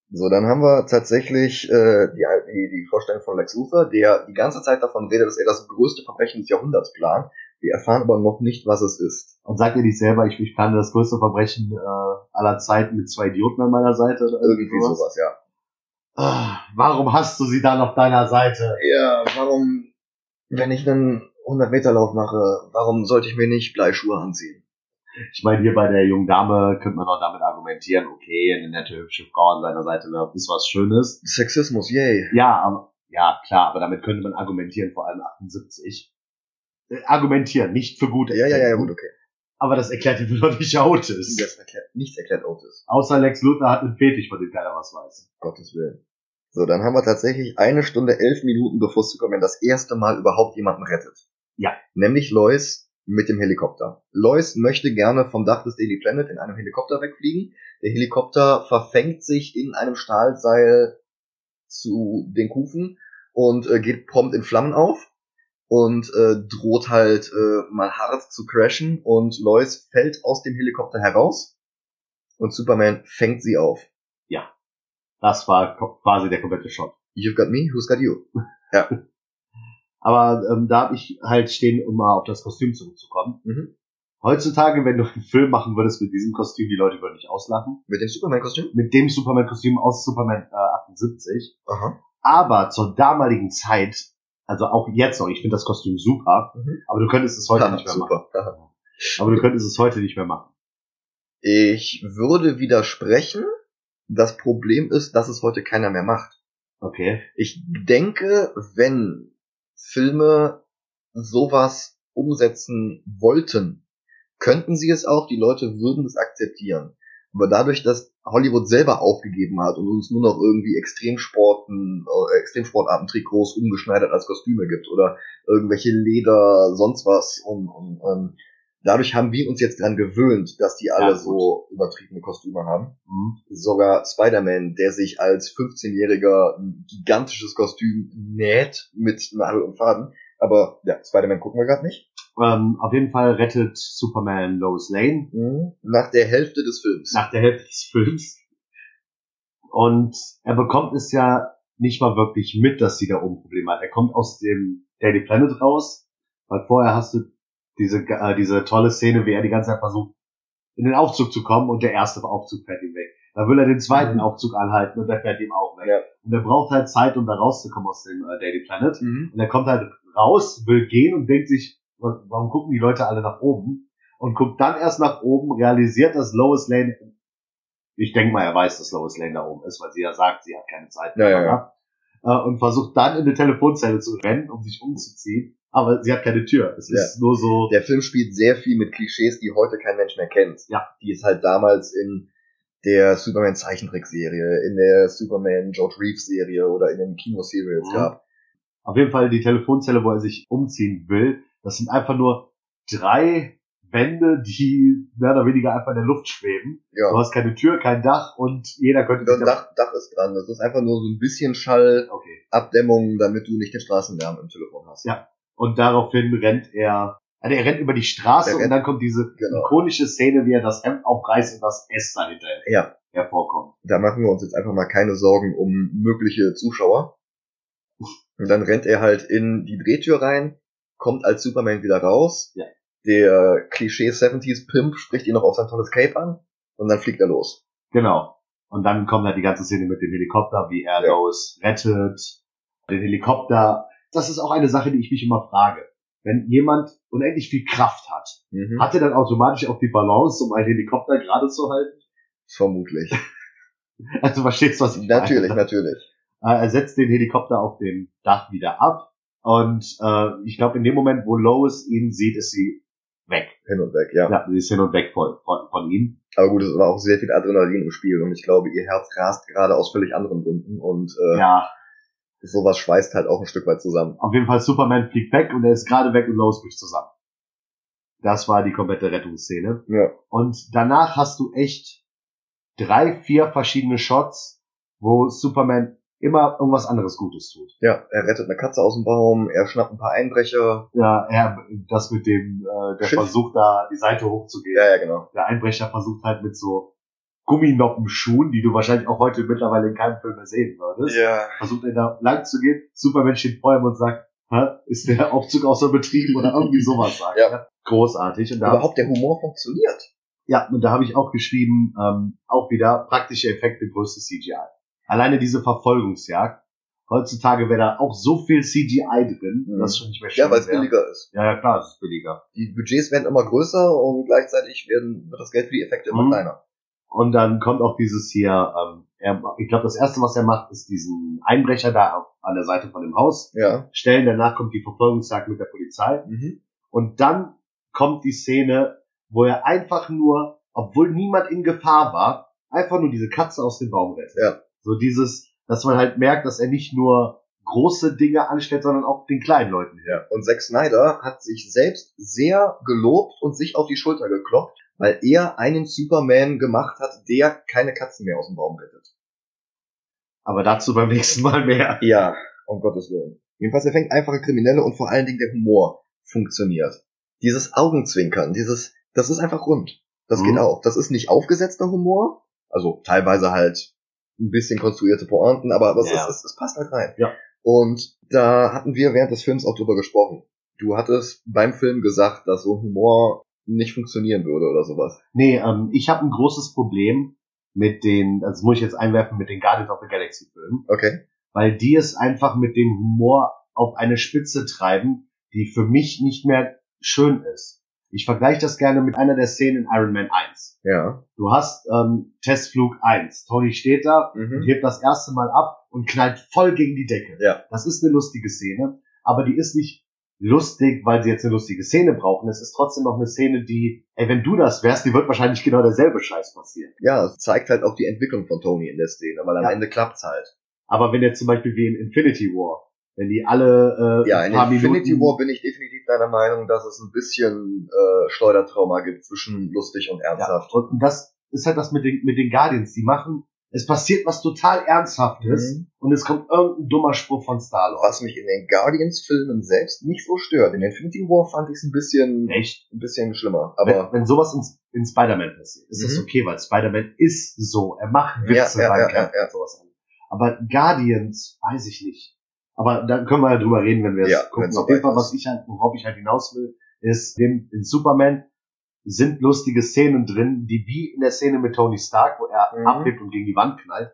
So, dann haben wir tatsächlich äh, die, die, die Vorstellung von Lex Luthor, der die ganze Zeit davon redet, dass er das größte Verbrechen des Jahrhunderts plant. Wir erfahren aber noch nicht, was es ist. und sagt ihr nicht selber, ich, ich plane das größte Verbrechen äh, aller Zeiten mit zwei Idioten an meiner Seite? Oder Irgendwie sowas, ja. Ah, warum hast du sie dann auf deiner Seite? Ja, warum, wenn ich einen 100-Meter-Lauf mache, warum sollte ich mir nicht Bleischuhe anziehen? Ich meine, hier bei der jungen Dame könnte man auch damit argumentieren, okay, eine nette, hübsche Frau an seiner Seite wäre ist was Schönes. Sexismus, yay. Ja, aber, ja, klar, aber damit könnte man argumentieren, vor allem 78. Äh, argumentieren, nicht für gut. Ja, ja, ja, ja, gut, okay. Aber das erklärt dir doch nicht Otis. Das erklärt, nichts erklärt Otis. Außer Lex Luthor hat einen Fetisch, von dem keiner was weiß. Gottes Willen. So, dann haben wir tatsächlich eine Stunde, elf Minuten, bevor Superman das erste Mal überhaupt jemanden rettet. Ja. Nämlich Lois mit dem Helikopter. Lois möchte gerne vom Dach des Daily Planet in einem Helikopter wegfliegen. Der Helikopter verfängt sich in einem Stahlseil zu den Kufen und äh, geht prompt in Flammen auf und äh, droht halt äh, mal hart zu crashen und Lois fällt aus dem Helikopter heraus und Superman fängt sie auf. Das war quasi der komplette Shot. You've got me, who's got you? Aber ähm, da habe ich halt stehen, um mal auf das Kostüm zurückzukommen. Mhm. Heutzutage, wenn du einen Film machen würdest mit diesem Kostüm, die Leute würden dich auslachen. Mit dem Superman-Kostüm? Mit dem Superman-Kostüm aus Superman äh, 78. Aha. Aber zur damaligen Zeit, also auch jetzt noch, ich finde das Kostüm super, Mhm. aber du könntest es heute Ha, nicht mehr machen. super. Aha. Aber du könntest es heute nicht mehr machen. Ich würde widersprechen. Das Problem ist, dass es heute keiner mehr macht. Okay. Ich denke, wenn Filme sowas umsetzen wollten, könnten sie es auch, die Leute würden es akzeptieren. Aber dadurch, dass Hollywood selber aufgegeben hat und uns nur noch irgendwie Extremsporten, äh, Extremsportarten-Trikots umgeschneidert als Kostüme gibt oder irgendwelche Leder, sonst was und, und ähm, dadurch haben wir uns jetzt dran gewöhnt, dass die alle Ja, so übertriebene Kostüme haben Mhm. sogar Spider-Man, der sich als 15-Jähriger ein gigantisches Kostüm näht mit Nadel und Faden. Aber ja, Spider-Man gucken wir gerade nicht. Ähm, auf jeden Fall rettet Superman Lois Lane Nach der Hälfte des Films. nach der Hälfte des Films. Und er bekommt es ja nicht mal wirklich mit, dass sie da oben Probleme hat. Er kommt aus dem Daily Planet raus, weil vorher hast du diese, äh, diese tolle Szene, wie er die ganze Zeit versucht, in den Aufzug zu kommen und der erste Aufzug fährt ihm weg. Da will er den zweiten Mhm. Aufzug anhalten und der fährt ihm auch weg. Ja. Und er braucht halt Zeit, um da rauszukommen aus dem äh, Daily Planet. Mhm. Und er kommt halt raus, will gehen und denkt sich, wa- warum gucken die Leute alle nach oben? Und guckt dann erst nach oben, realisiert, dass Lois Lane, ich denke mal, er weiß, dass Lois Lane da oben ist, weil sie ja sagt, sie hat keine Zeit Ja, ja, mehr. Äh, Und versucht dann in eine Telefonzelle zu rennen, um sich umzuziehen. Aber sie hat keine Tür. Es Ja. ist nur so, Der Film spielt sehr viel mit Klischees, die heute kein Mensch mehr kennt. Ja. Die es halt damals in der Superman Zeichentrickserie, in der Superman George Reeves Serie oder in den Kinoserials Mhm. gab. Auf jeden Fall die Telefonzelle, wo er sich umziehen will. Das sind einfach nur drei Wände, die mehr oder weniger einfach in der Luft schweben. Du Ja. hast keine Tür, kein Dach und jeder könnte Das Dach, Dach ist dran. Das ist einfach nur so ein bisschen Schallabdämmung, Okay. damit du nicht den Straßenlärm im Telefon hast. Ja. Und daraufhin rennt er, also er rennt über die Straße rennt- und dann kommt diese Genau. ikonische Szene, wie er das Hemd aufreißt und das S dahinter Ja. hervorkommt. Da machen wir uns jetzt einfach mal keine Sorgen um mögliche Zuschauer. Und dann rennt er halt in die Drehtür rein, kommt als Superman wieder raus. Ja. Der Klischee 70s Pimp spricht ihn noch auf sein tolles Cape an und dann fliegt er los. Genau. Und dann kommt halt die ganze Szene mit dem Helikopter, wie er Ja. Lois rettet. Den Helikopter. Das ist auch eine Sache, die ich mich immer frage. Wenn jemand unendlich viel Kraft hat, Mhm. hat er dann automatisch auch die Balance, um einen Helikopter gerade zu halten? Vermutlich. Also verstehst du, was ich natürlich, meine? natürlich. Äh, Er setzt den Helikopter auf dem Dach wieder ab. Und äh, ich glaube, in dem Moment, wo Lois ihn sieht, ist sie weg. Hin und weg, ja. Ja, sie ist hin und weg von, von, von ihm. Aber gut, es war auch sehr viel Adrenalin im Spiel und ich glaube, ihr Herz rast gerade aus völlig anderen Gründen und äh, Ja, sowas schweißt halt auch ein Stück weit zusammen. auf jeden Fall Superman fliegt weg und er ist gerade weg und Lois bricht zusammen. Das war die komplette Rettungsszene. Ja. Und danach hast du echt drei, vier verschiedene Shots, wo Superman immer irgendwas anderes Gutes tut. Ja, er rettet eine Katze aus dem Baum, er schnappt ein paar Einbrecher. Ja, er, das mit dem, äh, der Schiff. versucht da die Seite hochzugehen. Ja, ja, genau. Der Einbrecher versucht halt mit so Gumminoppenschuhen, die du wahrscheinlich auch heute mittlerweile in keinem Film mehr sehen würdest. Ja. Versucht er da lang zu gehen. Superman steht vor ihm und sagt, Hä? ist der Aufzug außer Betrieb oder irgendwie sowas sagt. Ja. er. Großartig. Und da Überhaupt der Humor funktioniert. Ja, und da habe ich auch geschrieben, ähm, auch wieder praktische Effekte, größtes CGI. Alleine diese Verfolgungsjagd. Heutzutage wäre da auch so viel CGI drin, Mhm. das schon nicht mehr schön. Ja, weil es billiger ist. Ja, ja, klar, es ist billiger. Die Budgets werden immer größer und gleichzeitig werden, wird das Geld für die Effekte immer Mhm. kleiner. Und dann kommt auch dieses hier, ähm, er, ich glaube, das erste, was er macht, ist diesen Einbrecher da an der Seite von dem Haus Ja. stellen. Danach kommt die Verfolgungsjagd mit der Polizei. Mhm. Und dann kommt die Szene, wo er einfach nur, obwohl niemand in Gefahr war, einfach nur diese Katze aus dem Baum rettet. Ja. So dieses, dass man halt merkt, dass er nicht nur große Dinge anstellt, sondern auch den kleinen Leuten. Ja. Und Zack Snyder hat sich selbst sehr gelobt und sich auf die Schulter geklopft, weil er einen Superman gemacht hat, der keine Katzen mehr aus dem Baum rettet. Aber dazu beim nächsten Mal mehr. Ja, um Gottes Willen. Jedenfalls, er fängt einfache Kriminelle und vor allen Dingen der Humor funktioniert. Dieses Augenzwinkern, dieses, das ist einfach rund. Das Mhm. geht auch. Das ist nicht aufgesetzter Humor, also teilweise halt ein bisschen konstruierte Pointen, aber, es, Ja. ist, es, es passt halt rein. Ja. Und da hatten wir während des Films auch drüber gesprochen. Du hattest beim Film gesagt, dass so Humor nicht funktionieren würde oder sowas. Nee, ähm, ich habe ein großes Problem mit den, also das muss ich jetzt einwerfen, mit den Guardians of the Galaxy Filmen, Okay. weil die es einfach mit dem Humor auf eine Spitze treiben, die für mich nicht mehr schön ist. Ich vergleiche das gerne mit einer der Szenen in Iron Man 1. Ja. Du hast ähm, Testflug 1. Tony steht da und Mhm. hebt das erste Mal ab und knallt voll gegen die Decke. Ja. Das ist eine lustige Szene, aber die ist nicht lustig, weil sie jetzt eine lustige Szene brauchen. Es ist trotzdem noch eine Szene, die, ey, wenn du das wärst, die wird wahrscheinlich genau derselbe Scheiß passieren. Ja, es zeigt halt auch die Entwicklung von Tony in der Szene, weil am Ja. Ende klappt's halt. Aber wenn jetzt zum Beispiel wie in Infinity War, wenn die alle äh, Ja, ein in paar Infinity Minuten, War bin ich definitiv deiner Meinung, dass es ein bisschen äh, Schleudertrauma gibt zwischen lustig und ja, ernsthaft. und das ist halt das mit den, mit den Guardians. Die machen, es passiert was total Ernsthaftes Mhm. und es kommt irgendein dummer Spruch von Star-Lord. Was mich in den Guardians-Filmen selbst nicht so stört. In Infinity War fand ich es ein bisschen, Echt? ein bisschen schlimmer. Aber wenn, wenn sowas in, in Spider-Man passiert, ist das Mhm. okay, weil Spider-Man ist so. Er macht Witze Ja, ja, beim ja, Kämpfen ja, ja. sowas an. Aber Guardians, weiß ich nicht. Aber da können wir ja drüber reden, wenn wir es Ja, gucken. Auf jeden Fall, was ich halt, worauf ich halt hinaus will, ist, in Superman sind lustige Szenen drin, die wie in der Szene mit Tony Stark, wo er Mhm. abhebt und gegen die Wand knallt,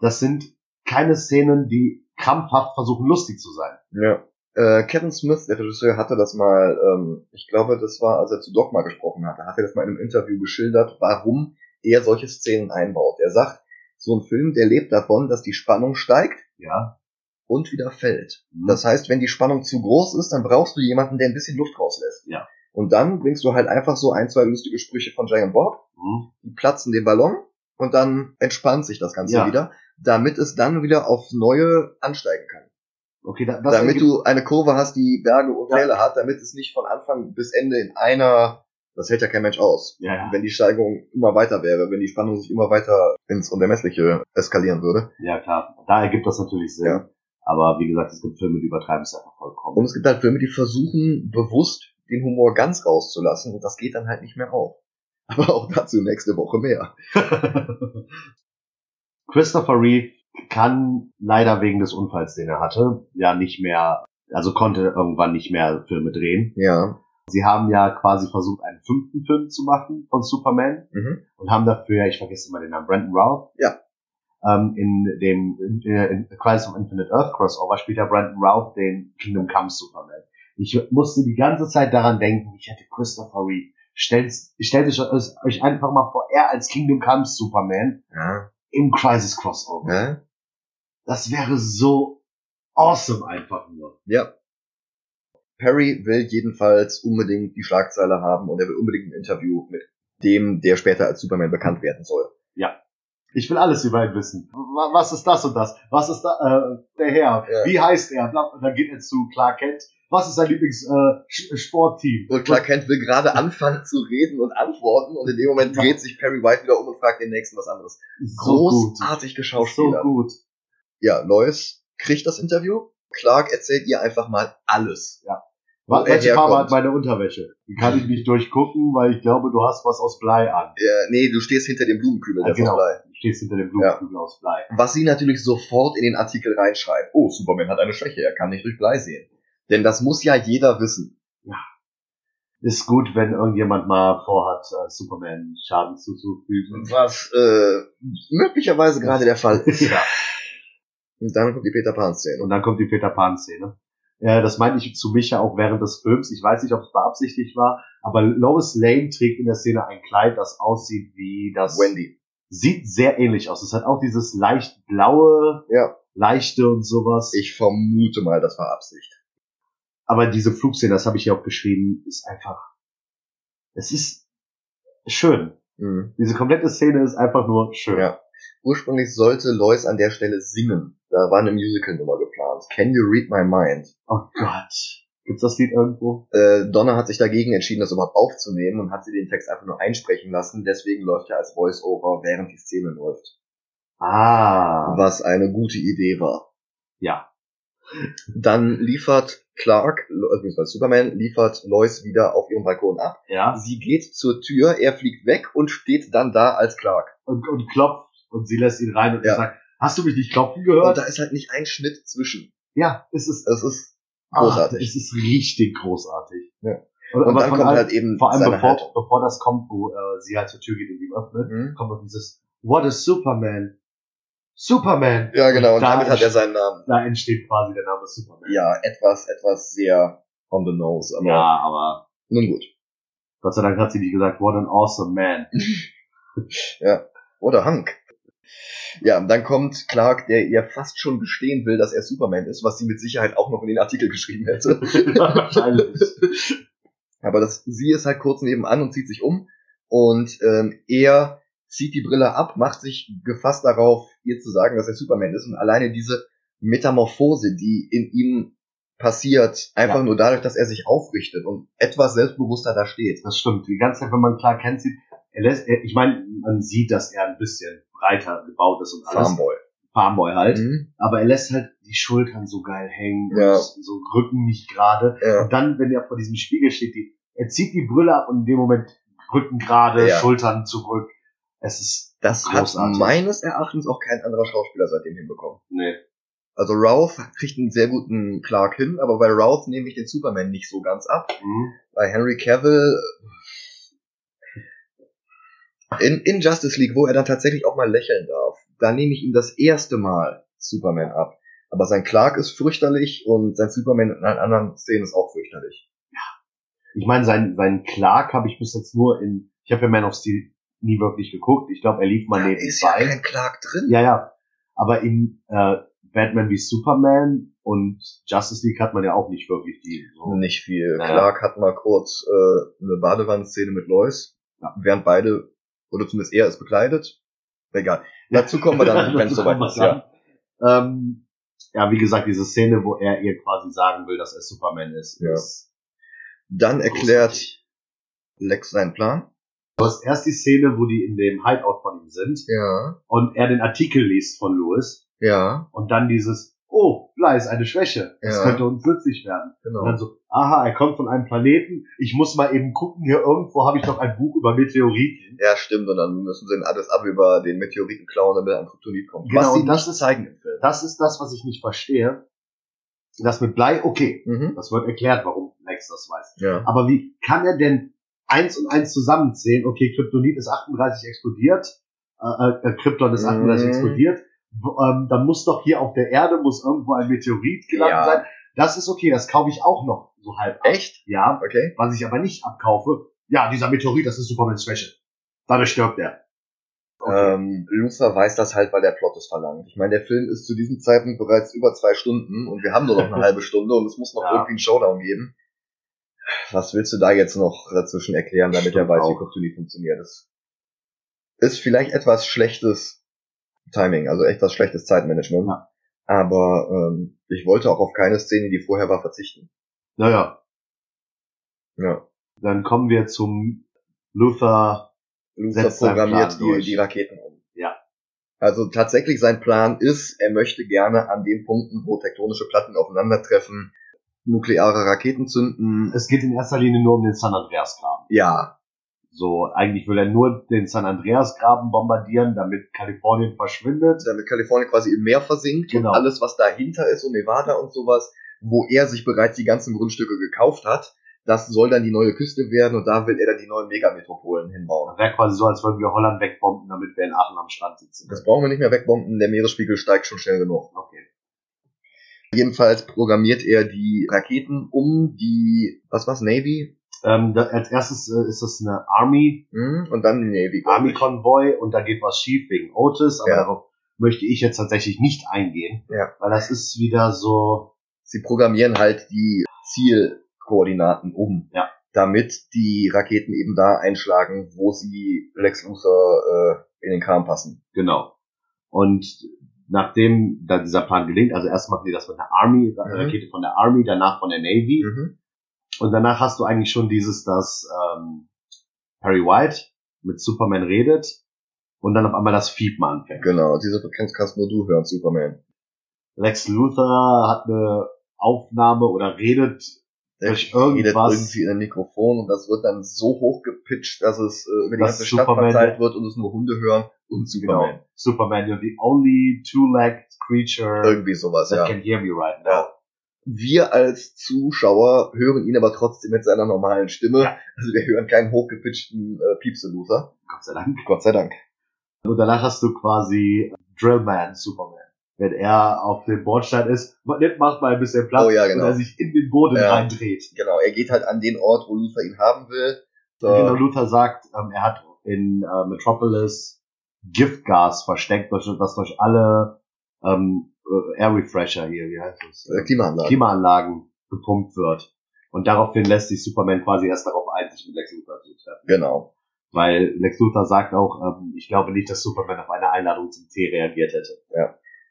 das sind keine Szenen, die krampfhaft versuchen, lustig zu sein. Ja. Äh, Kevin Smith, der Regisseur, hatte das mal, ähm, ich glaube, das war, als er zu Dogma gesprochen hatte, hat er das mal in einem Interview geschildert, warum er solche Szenen einbaut. Er sagt, so ein Film, der lebt davon, dass die Spannung steigt Ja. und wieder fällt. Mhm. Das heißt, wenn die Spannung zu groß ist, dann brauchst du jemanden, der ein bisschen Luft rauslässt. Ja. Und dann bringst du halt einfach so ein, zwei lustige Sprüche von Jay und Bob, Mhm. die platzen den Ballon und dann entspannt sich das Ganze Ja. wieder, damit es dann wieder aufs Neue ansteigen kann. Okay, da, damit du eine Kurve hast, die Berge und Ja. Täler hat, damit es nicht von Anfang bis Ende in einer, das hält ja kein Mensch aus. ja, ja. Wenn die Steigerung immer weiter wäre, wenn die Spannung sich immer weiter ins Unermessliche eskalieren würde. ja, klar. Da ergibt das natürlich Sinn. Ja. Aber wie gesagt, es gibt Filme, die übertreiben es einfach vollkommen. Und es gibt halt Filme, die versuchen, bewusst den Humor ganz rauszulassen und das geht dann halt nicht mehr auf. Aber auch dazu nächste Woche mehr. Christopher Reeve kann leider wegen des Unfalls, den er hatte, ja nicht mehr, also konnte irgendwann nicht mehr Filme drehen. Ja. Sie haben ja quasi versucht, einen fünften Film zu machen von Superman Mhm. und haben dafür, ich vergesse immer den Namen, Brandon Routh. Ja. Ähm, in dem in, in Crisis of Infinite Earth Crossover spielt ja Brandon Routh den Kingdom Come Superman. Ich musste die ganze Zeit daran denken, ich hätte Christopher Reeve. Stellt, stellt euch, euch einfach mal vor, er als Kingdom Come Superman Ja. im Crisis Crossover. Ja. Das wäre so awesome einfach nur. ja. Perry will jedenfalls unbedingt die Schlagzeile haben und er will unbedingt ein Interview mit dem, der später als Superman bekannt werden soll. Ich will alles über ihn wissen. Wa- Was ist das und das? Was ist da, äh, der Herr? Ja. Wie heißt er? Und dann geht er zu Clark Kent. Was ist sein Lieblingssportteam? Äh, Sportteam? Und Clark Kent will gerade anfangen zu reden und antworten und in dem Moment dreht sich Perry White wieder um und fragt den nächsten was anderes. so gut. Großartig So geschauspielert. gut. Ja, Lois kriegt das Interview. Clark erzählt ihr einfach mal alles. Er Welche Farbe hat meine Unterwäsche? Die kann ich nicht durchgucken, weil ich glaube, du hast was aus Blei an. Äh, nee, du stehst hinter dem Blumenkübel, Ah, der genau. von Blei. Stehst hinter dem Blumenkübel aus Blei. Was sie natürlich sofort in den Artikel reinschreibt. Oh, Superman hat eine Schwäche, er kann nicht durch Blei sehen. Denn das muss ja jeder wissen. Ist gut, wenn irgendjemand mal vorhat, äh, Superman Schaden zuzufügen. Was äh, möglicherweise gerade der Fall ist. Ja. Und dann kommt die Peter Pan-Szene. Und dann kommt die Peter Pan-Szene. Ja, das meinte ich zu Micha auch während des Films. Ich weiß nicht, ob es beabsichtigt war, aber Lois Lane trägt in der Szene ein Kleid, das aussieht wie das. Wendy. Sieht sehr ähnlich aus. Es hat auch dieses leicht blaue, Ja, leichte und sowas. ich vermute mal, das war Absicht. aber diese Flugszene, das habe ich hier auch geschrieben, ist einfach. Es ist schön. Mhm. Diese komplette Szene ist einfach nur schön. Ja. Ursprünglich sollte Lois an der Stelle singen. Da war eine Musical-Nummer geplant. Can You Read My Mind? Oh Gott. Gibt's das Lied irgendwo? Äh, Donna hat sich dagegen entschieden, das überhaupt aufzunehmen und hat sie den Text einfach nur einsprechen lassen. Deswegen läuft er als Voice-Over, während die Szene läuft. Ah. Was eine gute Idee war. Ja. Dann liefert Clark, beziehungsweise Superman, liefert Lois wieder auf ihrem Balkon ab. Ja. Sie geht zur Tür, er fliegt weg und steht dann da als Clark. Und, und klopft und sie lässt ihn rein und Ja. er sagt, hast du mich nicht klopfen Und gehört? da ist halt nicht ein Schnitt zwischen. ja, es ist Das ist Ah, großartig. es ist richtig großartig. Ja. Und, Und aber dann kommt halt eben vor allem bevor, bevor das kommt, wo äh, sie halt zur Tür geht und ihm öffnet, Mhm. kommt noch dieses What is Superman? Superman! Ja, genau, und da damit hat er seinen Namen. Da entsteht quasi der Name Superman. Ja, etwas, etwas sehr on the nose, aber ja, aber nun gut. Gott sei Dank hat sie nicht gesagt, what an awesome man. Ja. Oder Hank. Ja, dann kommt Clark, der ihr fast schon gestehen will, dass er Superman ist, was sie mit Sicherheit auch noch in den Artikel geschrieben hätte. ja, wahrscheinlich. Aber das, sie ist halt kurz nebenan und zieht sich um und ähm, er zieht die Brille ab, macht sich gefasst darauf, ihr zu sagen, dass er Superman ist und alleine diese Metamorphose, die in ihm passiert, einfach Ja. nur dadurch, dass er sich aufrichtet und etwas selbstbewusster da steht. Das stimmt. Die ganze Zeit, wenn man klar kennt, sieht, er lässt, er, ich meine, man sieht, dass er ein bisschen breiter gebaut ist und alles. Farmboy. Farmboy halt. Mhm. Aber er lässt halt die Schultern so geil hängen Ja. und so Rücken nicht gerade. Ja. Und dann, wenn er vor diesem Spiegel steht, die, er zieht die Brille ab und in dem Moment Rücken gerade, Ja. Schultern zurück. Es ist Das hat Großartig. meines Erachtens auch kein anderer Schauspieler seitdem hinbekommen. nee. Also Routh kriegt einen sehr guten Clark hin, aber bei Routh nehme ich den Superman nicht so ganz ab. Mhm. Bei Henry Cavill in, in Justice League, wo er dann tatsächlich auch mal lächeln darf, da nehme ich ihm das erste Mal Superman ab. Aber sein Clark ist fürchterlich und sein Superman in allen anderen Szenen ist auch fürchterlich. Ich meine, sein, sein Clark habe ich bis jetzt nur in, ich habe ja Man of Steel nie wirklich geguckt. Ich glaube, er lief mal Da nebenbei. ist ja kein Clark drin. Ja, ja. Aber in äh, Batman wie Superman und Justice League hat man ja auch nicht wirklich die. So. Nicht viel. Naja. Clark hat mal kurz äh, eine Badewannenszene mit Lois, Ja. während beide, oder zumindest er ist bekleidet. Egal. Dazu kommen wir dann, wenn es soweit ist, ja. Ähm, ja, wie gesagt, diese Szene, wo er ihr quasi sagen will, dass er Superman ist, Ja. ist Dann erklärt Lex seinen Plan. Du hast erst die Szene, wo die in dem Hideout von ihm sind Ja. und er den Artikel liest von Lewis Ja, und dann dieses, oh, Blei ist eine Schwäche, das Ja. könnte uns nützlich werden. Und genau. dann so, aha, er kommt von einem Planeten, ich muss mal eben gucken, hier irgendwo habe ich noch ein Buch über Meteoriten. Ja, stimmt. Und dann müssen sie alles ab über den Meteoriten klauen, damit er an Kryptonit kommt. Genau, Was sie und das nicht zeigen im Film. Das ist das, was ich nicht verstehe. Das mit Blei, okay, Mhm. das wird erklärt, warum Lex das weiß. Ja. Aber wie kann er denn eins und eins zusammenzählen? Okay, Kryptonit ist 38 explodiert, äh, äh, Krypton ist 38 Mhm. explodiert. Ähm, dann muss doch hier auf der Erde muss irgendwo ein Meteorit gelandet Ja. sein. Das ist okay, das kaufe ich auch noch so halb ab. Echt? Ja, Okay. was ich aber nicht abkaufe, ja, dieser Meteorit, das ist Supermans Schwäche. Dadurch stirbt er. Okay. Ähm, Luther weiß das halt, weil der Plot es verlangt. Ich meine, der Film ist zu diesem Zeitpunkt bereits über zwei Stunden und wir haben nur noch eine halbe Stunde und es muss noch Ja. irgendwie einen Showdown geben. Was willst du da jetzt noch dazwischen erklären, damit Stimmt er weiß, wie auch. Kryptonit funktioniert? Das ist vielleicht etwas schlechtes Timing, also etwas schlechtes Zeitmanagement. Ja. Aber ähm, ich wollte auch auf keine Szene, die vorher war, verzichten. Naja, Ja. dann kommen wir zum Luther. Luther programmiert die, die Raketen um. Ja. Also tatsächlich sein Plan ist, er möchte gerne an den Punkten, wo tektonische Platten aufeinandertreffen, nukleare Raketen zünden. Es geht in erster Linie nur um den San Andreas Graben. Ja, So, eigentlich will er nur den San Andreas Graben bombardieren, damit Kalifornien verschwindet. damit Kalifornien quasi im Meer versinkt Genau. und alles, was dahinter ist und Nevada und sowas, wo er sich bereits die ganzen Grundstücke gekauft hat, das soll dann die neue Küste werden und da will er dann die neuen Megametropolen hinbauen. Wäre quasi so, als würden wir Holland wegbomben, damit wir in Aachen am Strand sitzen. Das brauchen wir nicht mehr wegbomben, der Meeresspiegel steigt schon schnell genug. Okay. Jedenfalls programmiert er die Raketen um die, was war's, Navy? Ähm, da, als erstes äh, ist das eine Army, Hm? Und dann die Navy. glaub Army ich. Konvoi und da geht was schief wegen Otis, aber Ja. darauf möchte ich jetzt tatsächlich nicht eingehen, Ja. weil das ist wieder so, Sie programmieren halt die Zielkoordinaten um. Ja. Damit die Raketen eben da einschlagen, wo sie Lex Luthor äh, in den Kram passen. genau. Und nachdem da dieser Plan gelingt, also erst machen die das mit einer Army, Mhm. Rakete von der Army, danach von der Navy, Mhm. Und danach hast du eigentlich schon dieses, dass ähm, Perry White mit Superman redet und dann auf einmal das Fiepen anfängt. Genau, diese Frequenz kannst nur du hören, Superman. Lex Luthor hat eine Aufnahme oder redet Der durch redet irgendwas. irgendwie in ein Mikrofon und das wird dann so hoch gepitcht, dass es äh, über die ganze Stadt Superman- verteilt wird und es nur Hunde hören und Superman. Genau. Superman, you're the only two-legged creature Irgendwie sowas, that ja. can hear me right now. Ja. Wir als Zuschauer hören ihn aber trotzdem mit seiner normalen Stimme. Ja. Also wir hören keinen hochgepitchten äh, Piepse-Luther. Gott sei Dank. Gott sei Dank. Und danach hast du quasi Drillman Superman. Wenn er auf dem Bordstein ist, macht mal ein bisschen Platz Oh ja, genau. und er sich in den Boden Ja. reindreht. Genau, er geht halt an den Ort, wo Luther ihn haben will. So, Genau, Luther sagt, ähm, er hat in äh, Metropolis Giftgas versteckt, das durch alle ähm, äh, Air Refresher hier, wie heißt das? äh, Klimaanlage. Klimaanlagen gepumpt wird. Und daraufhin lässt sich Superman quasi erst darauf ein, sich mit Lex Luthor zu treffen. Genau. Weil Lex Luthor sagt auch, ähm, ich glaube nicht, dass Superman auf eine Einladung zum Tee reagiert hätte.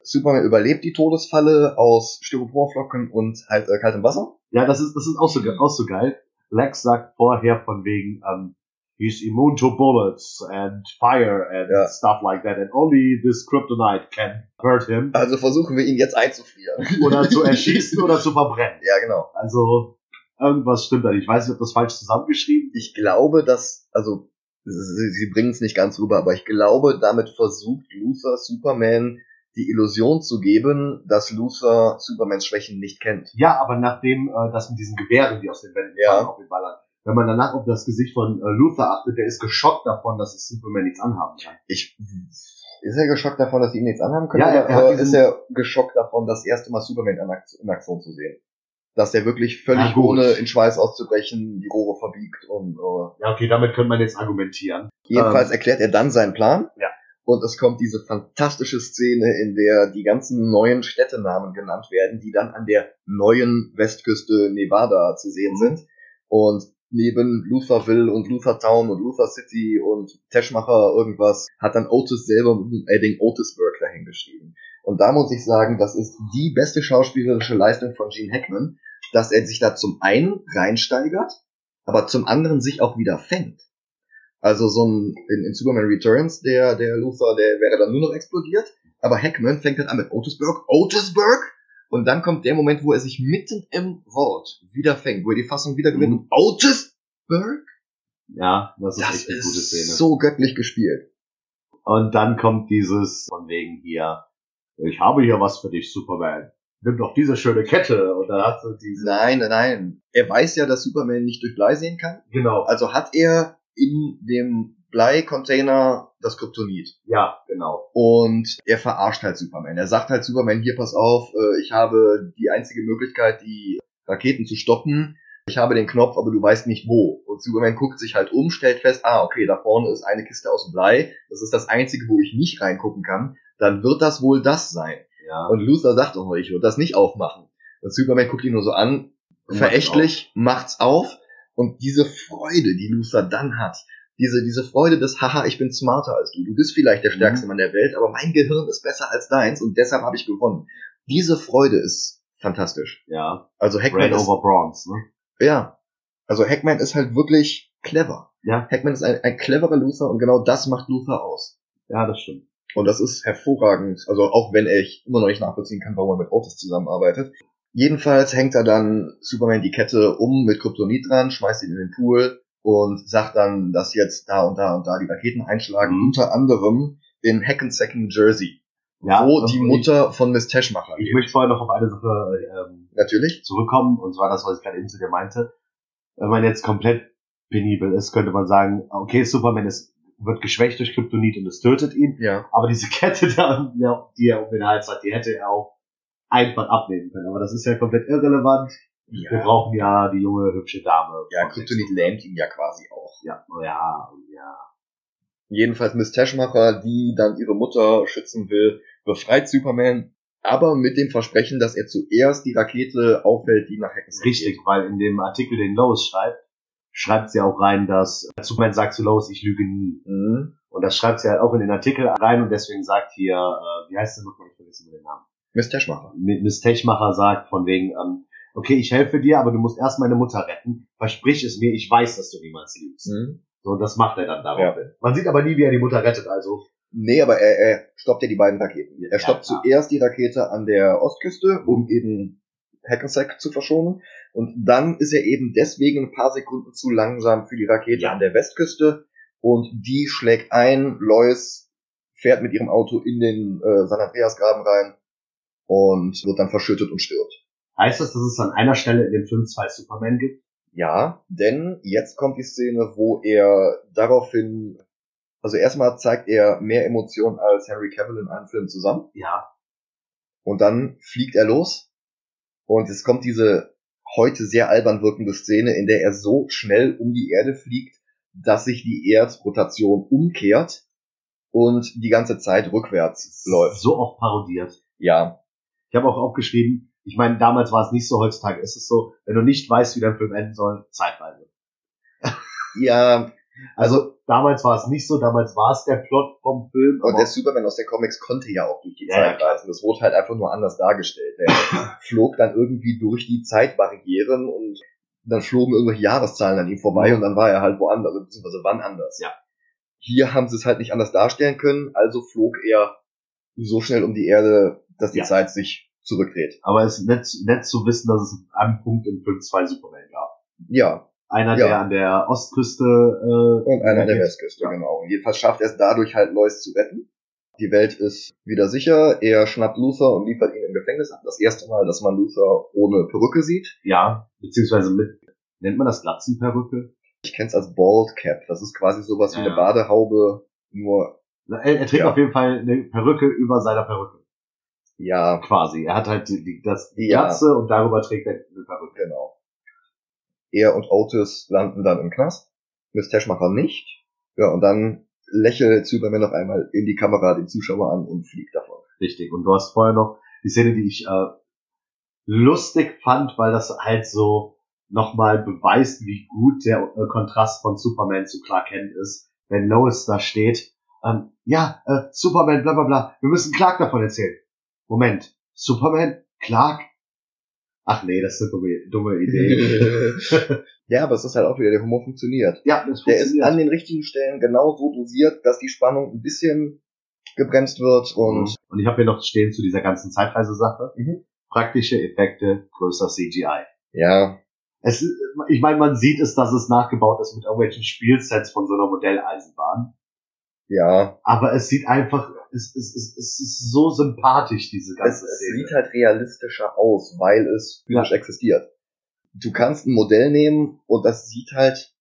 Superman überlebt die Todesfalle aus Styroporflocken und halt, äh, kaltem Wasser. Ja, das ist, das ist auch so, auch so geil. Lex sagt vorher von wegen, ähm, he's immune to bullets and fire and Ja. stuff like that and only this Kryptonite can hurt him. Also versuchen wir ihn jetzt einzufrieren. Oder zu erschießen oder zu verbrennen. ja, genau. Also, irgendwas stimmt da nicht. Ich weiß nicht, ob das falsch zusammengeschrieben ist. Ich glaube, dass, also, sie, sie bringen es nicht ganz rüber, aber ich glaube, damit versucht Luther Superman die Illusion zu geben, dass Luther Supermans Schwächen nicht kennt. Ja, aber nachdem äh, das mit diesen Gewehren, die aus den Wänden Ja. fallen, auf den Ballern, wenn man danach auf das Gesicht von äh, Luther achtet, der ist geschockt davon, dass es Superman nichts anhaben kann. Ich, ist er geschockt davon, dass die ihm nichts anhaben können? Ja, er- oder er diesen- ist er geschockt davon, das erste Mal Superman in Akt- in Aktion zu sehen? Dass der wirklich völlig ohne in Schweiß auszubrechen die Rohre verbiegt und äh, Ja, okay, damit könnte man jetzt argumentieren. Jedenfalls erklärt er dann seinen Plan. Ja. Und es kommt diese fantastische Szene, in der die ganzen neuen Städtenamen genannt werden, die dann an der neuen Westküste Nevada zu sehen Mhm. sind. Und neben Lutherville und Luther Town und Luther City und Teschmacher irgendwas hat dann Otis selber mit dem Edding Otisburg dahingeschrieben. Und da muss ich sagen, das ist die beste schauspielerische Leistung von Gene Hackman, dass er sich da zum einen reinsteigert, aber zum anderen sich auch wieder fängt. Also so ein in, in Superman Returns, der der Luther, der wäre dann nur noch explodiert, aber Hackman fängt dann an mit Otisburg, Otisburg, und dann kommt der Moment, wo er sich mitten im Wort wieder fängt, wo er die Fassung wieder gewinnt. Mhm. Otisburg? Ja, das ist Das echt eine gute ist Szene. so göttlich gespielt. Und dann kommt dieses von wegen hier, ich habe hier was für dich, Superman. Nimm doch diese schöne Kette. Und dann hast du diese. Nein, nein, nein. Er weiß ja, dass Superman nicht durch Blei sehen kann. Genau. Also hat er in dem Blei-Container das Kryptonit. Ja, genau. Und er verarscht halt Superman. Er sagt halt Superman, hier pass auf, äh, ich habe die einzige Möglichkeit, die Raketen zu stoppen. Ich habe den Knopf, aber du weißt nicht wo. Und Superman guckt sich halt um, stellt fest, ah, okay, da vorne ist eine Kiste aus Blei. Das ist das einzige, wo ich nicht reingucken kann. Dann wird das wohl das sein. Ja. Und Luther sagt auch, ich würde das nicht aufmachen. Und Superman guckt ihn nur so an, verächtlich, macht's auf. Und diese Freude, die Luther dann hat, diese, diese Freude des, haha, ich bin smarter als du. Du bist vielleicht der Mhm. stärkste Mann der Welt, aber mein Gehirn ist besser als deins und deshalb habe ich gewonnen. Diese Freude ist fantastisch. Ja. Also Hackman Red ist, over Bronze, ne? ja. Also Hackman ist halt wirklich clever. Ja. Hackman ist ein, ein cleverer Luther und genau das macht Luther aus. Ja, das stimmt. Und das ist hervorragend. Also auch wenn ich immer noch nicht nachvollziehen kann, warum er mit Otis zusammenarbeitet. Jedenfalls hängt er dann Superman die Kette um mit Kryptonit dran, schmeißt ihn in den Pool und sagt dann, dass jetzt da und da und da die Raketen einschlagen, Mhm. unter anderem in Hackensack, New Jersey, Ja, wo die Mutter von Miss Teschmacher Ich lebt. möchte vorher noch auf eine Sache ähm, Natürlich. zurückkommen, und zwar das, was ich gerade eben zu dir meinte. Wenn man jetzt komplett penibel ist, könnte man sagen, okay, Superman ist, wird geschwächt durch Kryptonit und es tötet ihn, Ja. aber diese Kette da, die er um den Hals hat, die hätte er auch einfach abnehmen können. Aber das ist ja komplett irrelevant. Wir Ja, brauchen ja die junge, hübsche Dame. ja Kryptonit lähmt ihn ja quasi auch. Ja, oh ja, oh ja. Jedenfalls Miss Teschmacher, die dann ihre Mutter schützen will, befreit Superman, aber mit dem Versprechen, dass er zuerst die Rakete auffällt, die nach Hackensack Richtig, weil in dem Artikel, den Lois schreibt, schreibt sie auch rein, dass Superman sagt zu Lois, ich lüge nie. Mhm. Und das schreibt sie halt auch in den Artikel rein und deswegen sagt hier, äh, wie heißt sie nochmal, ich vergesse den Namen. Miss Teschmacher. Miss Techmacher sagt von wegen, ähm, okay, ich helfe dir, aber du musst erst meine Mutter retten. Versprich es mir, ich weiß, dass du niemals lügst. Mhm. So, und das macht er dann daraufhin. Man sieht aber nie, wie er die Mutter rettet, also. Nee, aber er, er stoppt ja die beiden Raketen. Ja, Er stoppt klar. zuerst die Rakete an der Ostküste, um eben Hackensack zu verschonen. Und dann ist er eben deswegen ein paar Sekunden zu langsam für die Rakete Ja. an der Westküste. Und die schlägt ein. Lois fährt mit ihrem Auto in den äh, San Andreas-Graben rein und wird dann verschüttet und stirbt. Heißt das, dass es an einer Stelle in dem Film zwei Superman gibt? Ja, denn jetzt kommt die Szene, wo er daraufhin, also erstmal zeigt er mehr Emotionen als Henry Cavill in einem Film zusammen. Ja. Und dann fliegt er los. Und es kommt diese heute sehr albern wirkende Szene, in der er so schnell um die Erde fliegt, dass sich die Erdrotation umkehrt und die ganze Zeit rückwärts läuft. So oft parodiert. Ja, Ich habe auch aufgeschrieben, ich meine, damals war es nicht so, heutzutage ist es so, wenn du nicht weißt, wie dein Film enden soll, Zeitreise. ja, Also damals war es nicht so, damals war es der Plot vom Film. und der Superman aus der Comics konnte ja auch durch die Ja, Zeit reisen. Das wurde halt einfach nur anders dargestellt. Er flog dann irgendwie durch die Zeitbarrieren und dann flogen irgendwelche Jahreszahlen an ihm vorbei und dann war er halt woanders, beziehungsweise wann anders. Ja. Hier haben sie es halt nicht anders darstellen können, also flog er so schnell um die Erde, dass die Ja. Zeit sich zurückdreht. aber es ist nett, nett zu wissen, dass es an einem Punkt im Film zwei Superman gab. Ja, Einer, Ja. der an der Ostküste äh, und einer an der. Westküste, Ja. genau. Und jedenfalls schafft er es dadurch halt, Lois zu retten. Die Welt ist wieder sicher. Er schnappt Luther und liefert ihn im Gefängnis ab. Das erste Mal, dass man Luther ohne Perücke sieht. Ja, beziehungsweise mit, nennt man das Glatzenperücke? Ich kenn's als Bald Cap. Das ist quasi sowas wie Ja. eine Badehaube, nur, Er, er trägt Ja. auf jeden Fall eine Perücke über seiner Perücke. Ja, Quasi. Er hat halt die, die, das die Ja. Glatze und darüber trägt er eine Perücke. genau. Er und Otis landen dann im Knast. Miss Teschmacher nicht. Ja, und dann lächelt Superman noch einmal in die Kamera den Zuschauer an und fliegt davon. Richtig. Und du hast vorher noch die Szene, die ich äh, lustig fand, weil das halt so nochmal beweist, wie gut der äh, Kontrast von Superman zu Clark Kent ist, wenn Lois da steht. Ähm, ja, äh, Superman, bla bla bla. Wir müssen Clark davon erzählen. Moment, Superman, Clark? Ach nee, das ist eine dumme, dumme Idee. ja, aber es ist halt auch wieder, der Humor funktioniert. ja, das Der ist funktioniert. an den richtigen Stellen genau so dosiert, dass die Spannung ein bisschen gebremst wird und Und ich habe hier noch stehen zu dieser ganzen Zeitreise-Sache. Mhm. Praktische Effekte, größer CGI. ja, Es, ist- ich meine, man sieht es, dass es nachgebaut ist mit irgendwelchen Spielsets von so einer Modelleisenbahn. ja, Aber es sieht einfach, es, es, es, es ist so sympathisch, diese es, ganze es Szene. sieht halt realistischer aus, weil es physisch Ja. existiert. Du kannst ein Modell nehmen und das sieht halt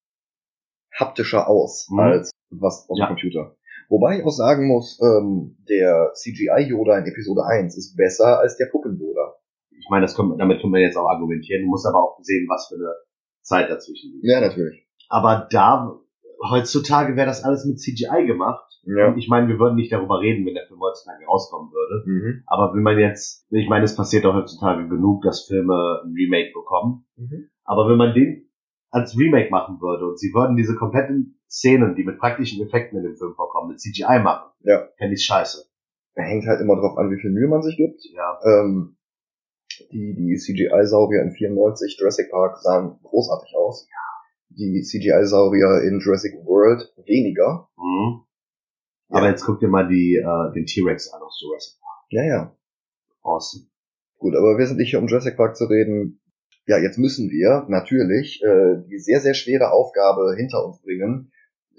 haptischer aus Mhm. als was aus Ja. dem Computer. Wobei ich auch sagen muss, ähm, der CGI-Yoda in Episode 1 ist besser als der Puppen-Yoda. Ich meine, das können, damit können wir jetzt auch argumentieren. Du musst aber auch sehen, was für eine Zeit dazwischen liegt. Ja, natürlich. Aber da, heutzutage wäre das alles mit CGI gemacht. Ja. Und ich meine, wir würden nicht darüber reden, wenn der Film heutzutage rauskommen würde. Mhm. Aber wenn man jetzt, ich meine, es passiert auch heutzutage genug, dass Filme ein Remake bekommen. Mhm. Aber wenn man den als Remake machen würde und sie würden diese kompletten Szenen, die mit praktischen Effekten in dem Film vorkommen, mit CGI machen, Ja. fände ich scheiße. Hängt halt immer drauf an, wie viel Mühe man sich gibt. Ja. Ähm, die die CGI-Saurier in 94 Jurassic Park sahen großartig aus. Die CGI-Saurier in Jurassic World weniger. Mhm. Ja. Aber jetzt guck dir mal die, äh, den T-Rex an aus Jurassic Park. Ja, ja. Awesome. Gut, aber wir sind nicht hier, um Jurassic Park zu reden. Ja, jetzt müssen wir natürlich äh, die sehr, sehr schwere Aufgabe hinter uns bringen,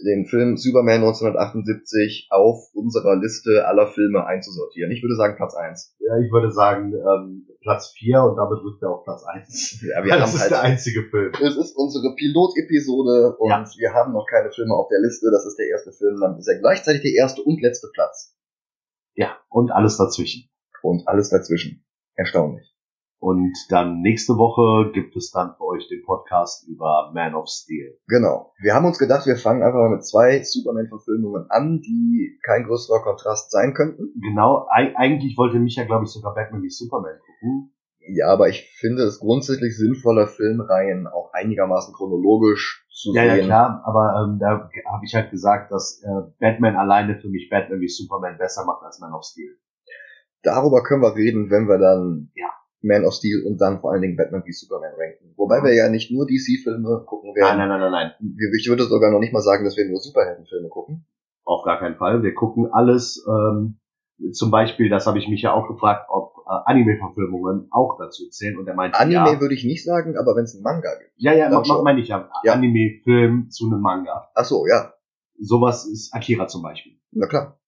den Film Superman 1978 auf unserer Liste aller Filme einzusortieren. Ich würde sagen Platz 1. Ja, ich würde sagen, ähm, Platz 4 und damit rückt er auf Platz 1. Ja, wir das haben ist halt der einzige Film. Es ist unsere Pilotepisode und Ja. wir haben noch keine Filme auf der Liste. Das ist der erste Film, dann ist er gleichzeitig der erste und letzte Platz. Ja, und alles dazwischen. Und alles dazwischen. Erstaunlich. Und dann nächste Woche gibt es dann für euch den Podcast über Man of Steel. Genau. Wir haben uns gedacht, wir fangen einfach mal mit zwei Superman-Verfilmungen an, die kein größerer Kontrast sein könnten. Genau, ei- eigentlich wollte Micha, glaube ich, sogar Batman wie Superman gucken. Ja, aber ich finde es grundsätzlich sinnvoller, Filmreihen auch einigermaßen chronologisch zu Ja, ja, sehen. klar, aber ähm, da habe ich halt gesagt, dass äh, Batman alleine für mich Batman wie Superman besser macht als Man of Steel. Darüber können wir reden, wenn wir dann Ja. Man of Steel und dann vor allen Dingen Batman wie Superman ranken. Wobei wir ja nicht nur DC-Filme gucken werden. Nein, nein, nein, nein, nein. Ich würde sogar noch nicht mal sagen, dass wir nur Superheldenfilme gucken. Auf gar keinen Fall. Wir gucken alles. Ähm, zum Beispiel, das habe ich mich ja auch gefragt, ob äh, Anime-Verfilmungen auch dazu zählen. Und er meinte, Anime ja. würde ich nicht sagen, aber wenn es einen Manga gibt. Ja, ja, schon. meine ich ja. Ja. Anime-Film zu einem Manga. Ach so, ja, Sowas ist Akira zum Beispiel. na klar.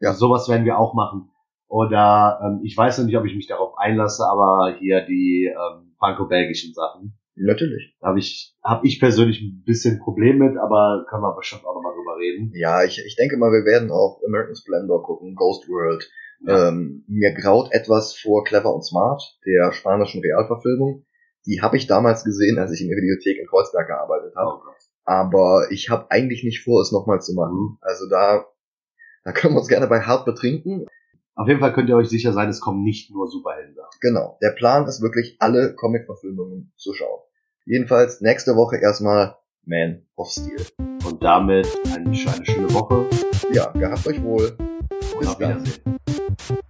Ja. Sowas werden wir auch machen. Oder ähm, ich weiß noch nicht, ob ich mich darauf einlasse, aber hier die ähm, franco-belgischen Sachen. Natürlich. Habe ich, hab ich persönlich ein bisschen Problem mit, aber können wir bestimmt auch nochmal drüber reden. Ja, ich, ich denke mal, wir werden auch American Splendor gucken, Ghost World. Ja. Ähm, mir graut etwas vor Clever und Smart, der spanischen Realverfilmung. Die habe ich damals gesehen, als ich in der Videothek in Kreuzberg gearbeitet habe. Oh. Aber ich habe eigentlich nicht vor, es nochmal zu machen. Mhm. Also da, da können wir uns gerne bei hart betrinken. Auf jeden Fall könnt ihr euch sicher sein, es kommen nicht nur Superhelden. Genau. Der Plan ist wirklich, alle Comic-Verfilmungen zu schauen. Jedenfalls nächste Woche erstmal Man of Steel. Und damit eine, eine schöne Woche. Ja, gehabt euch wohl. Und Bis auf dann. Wiedersehen.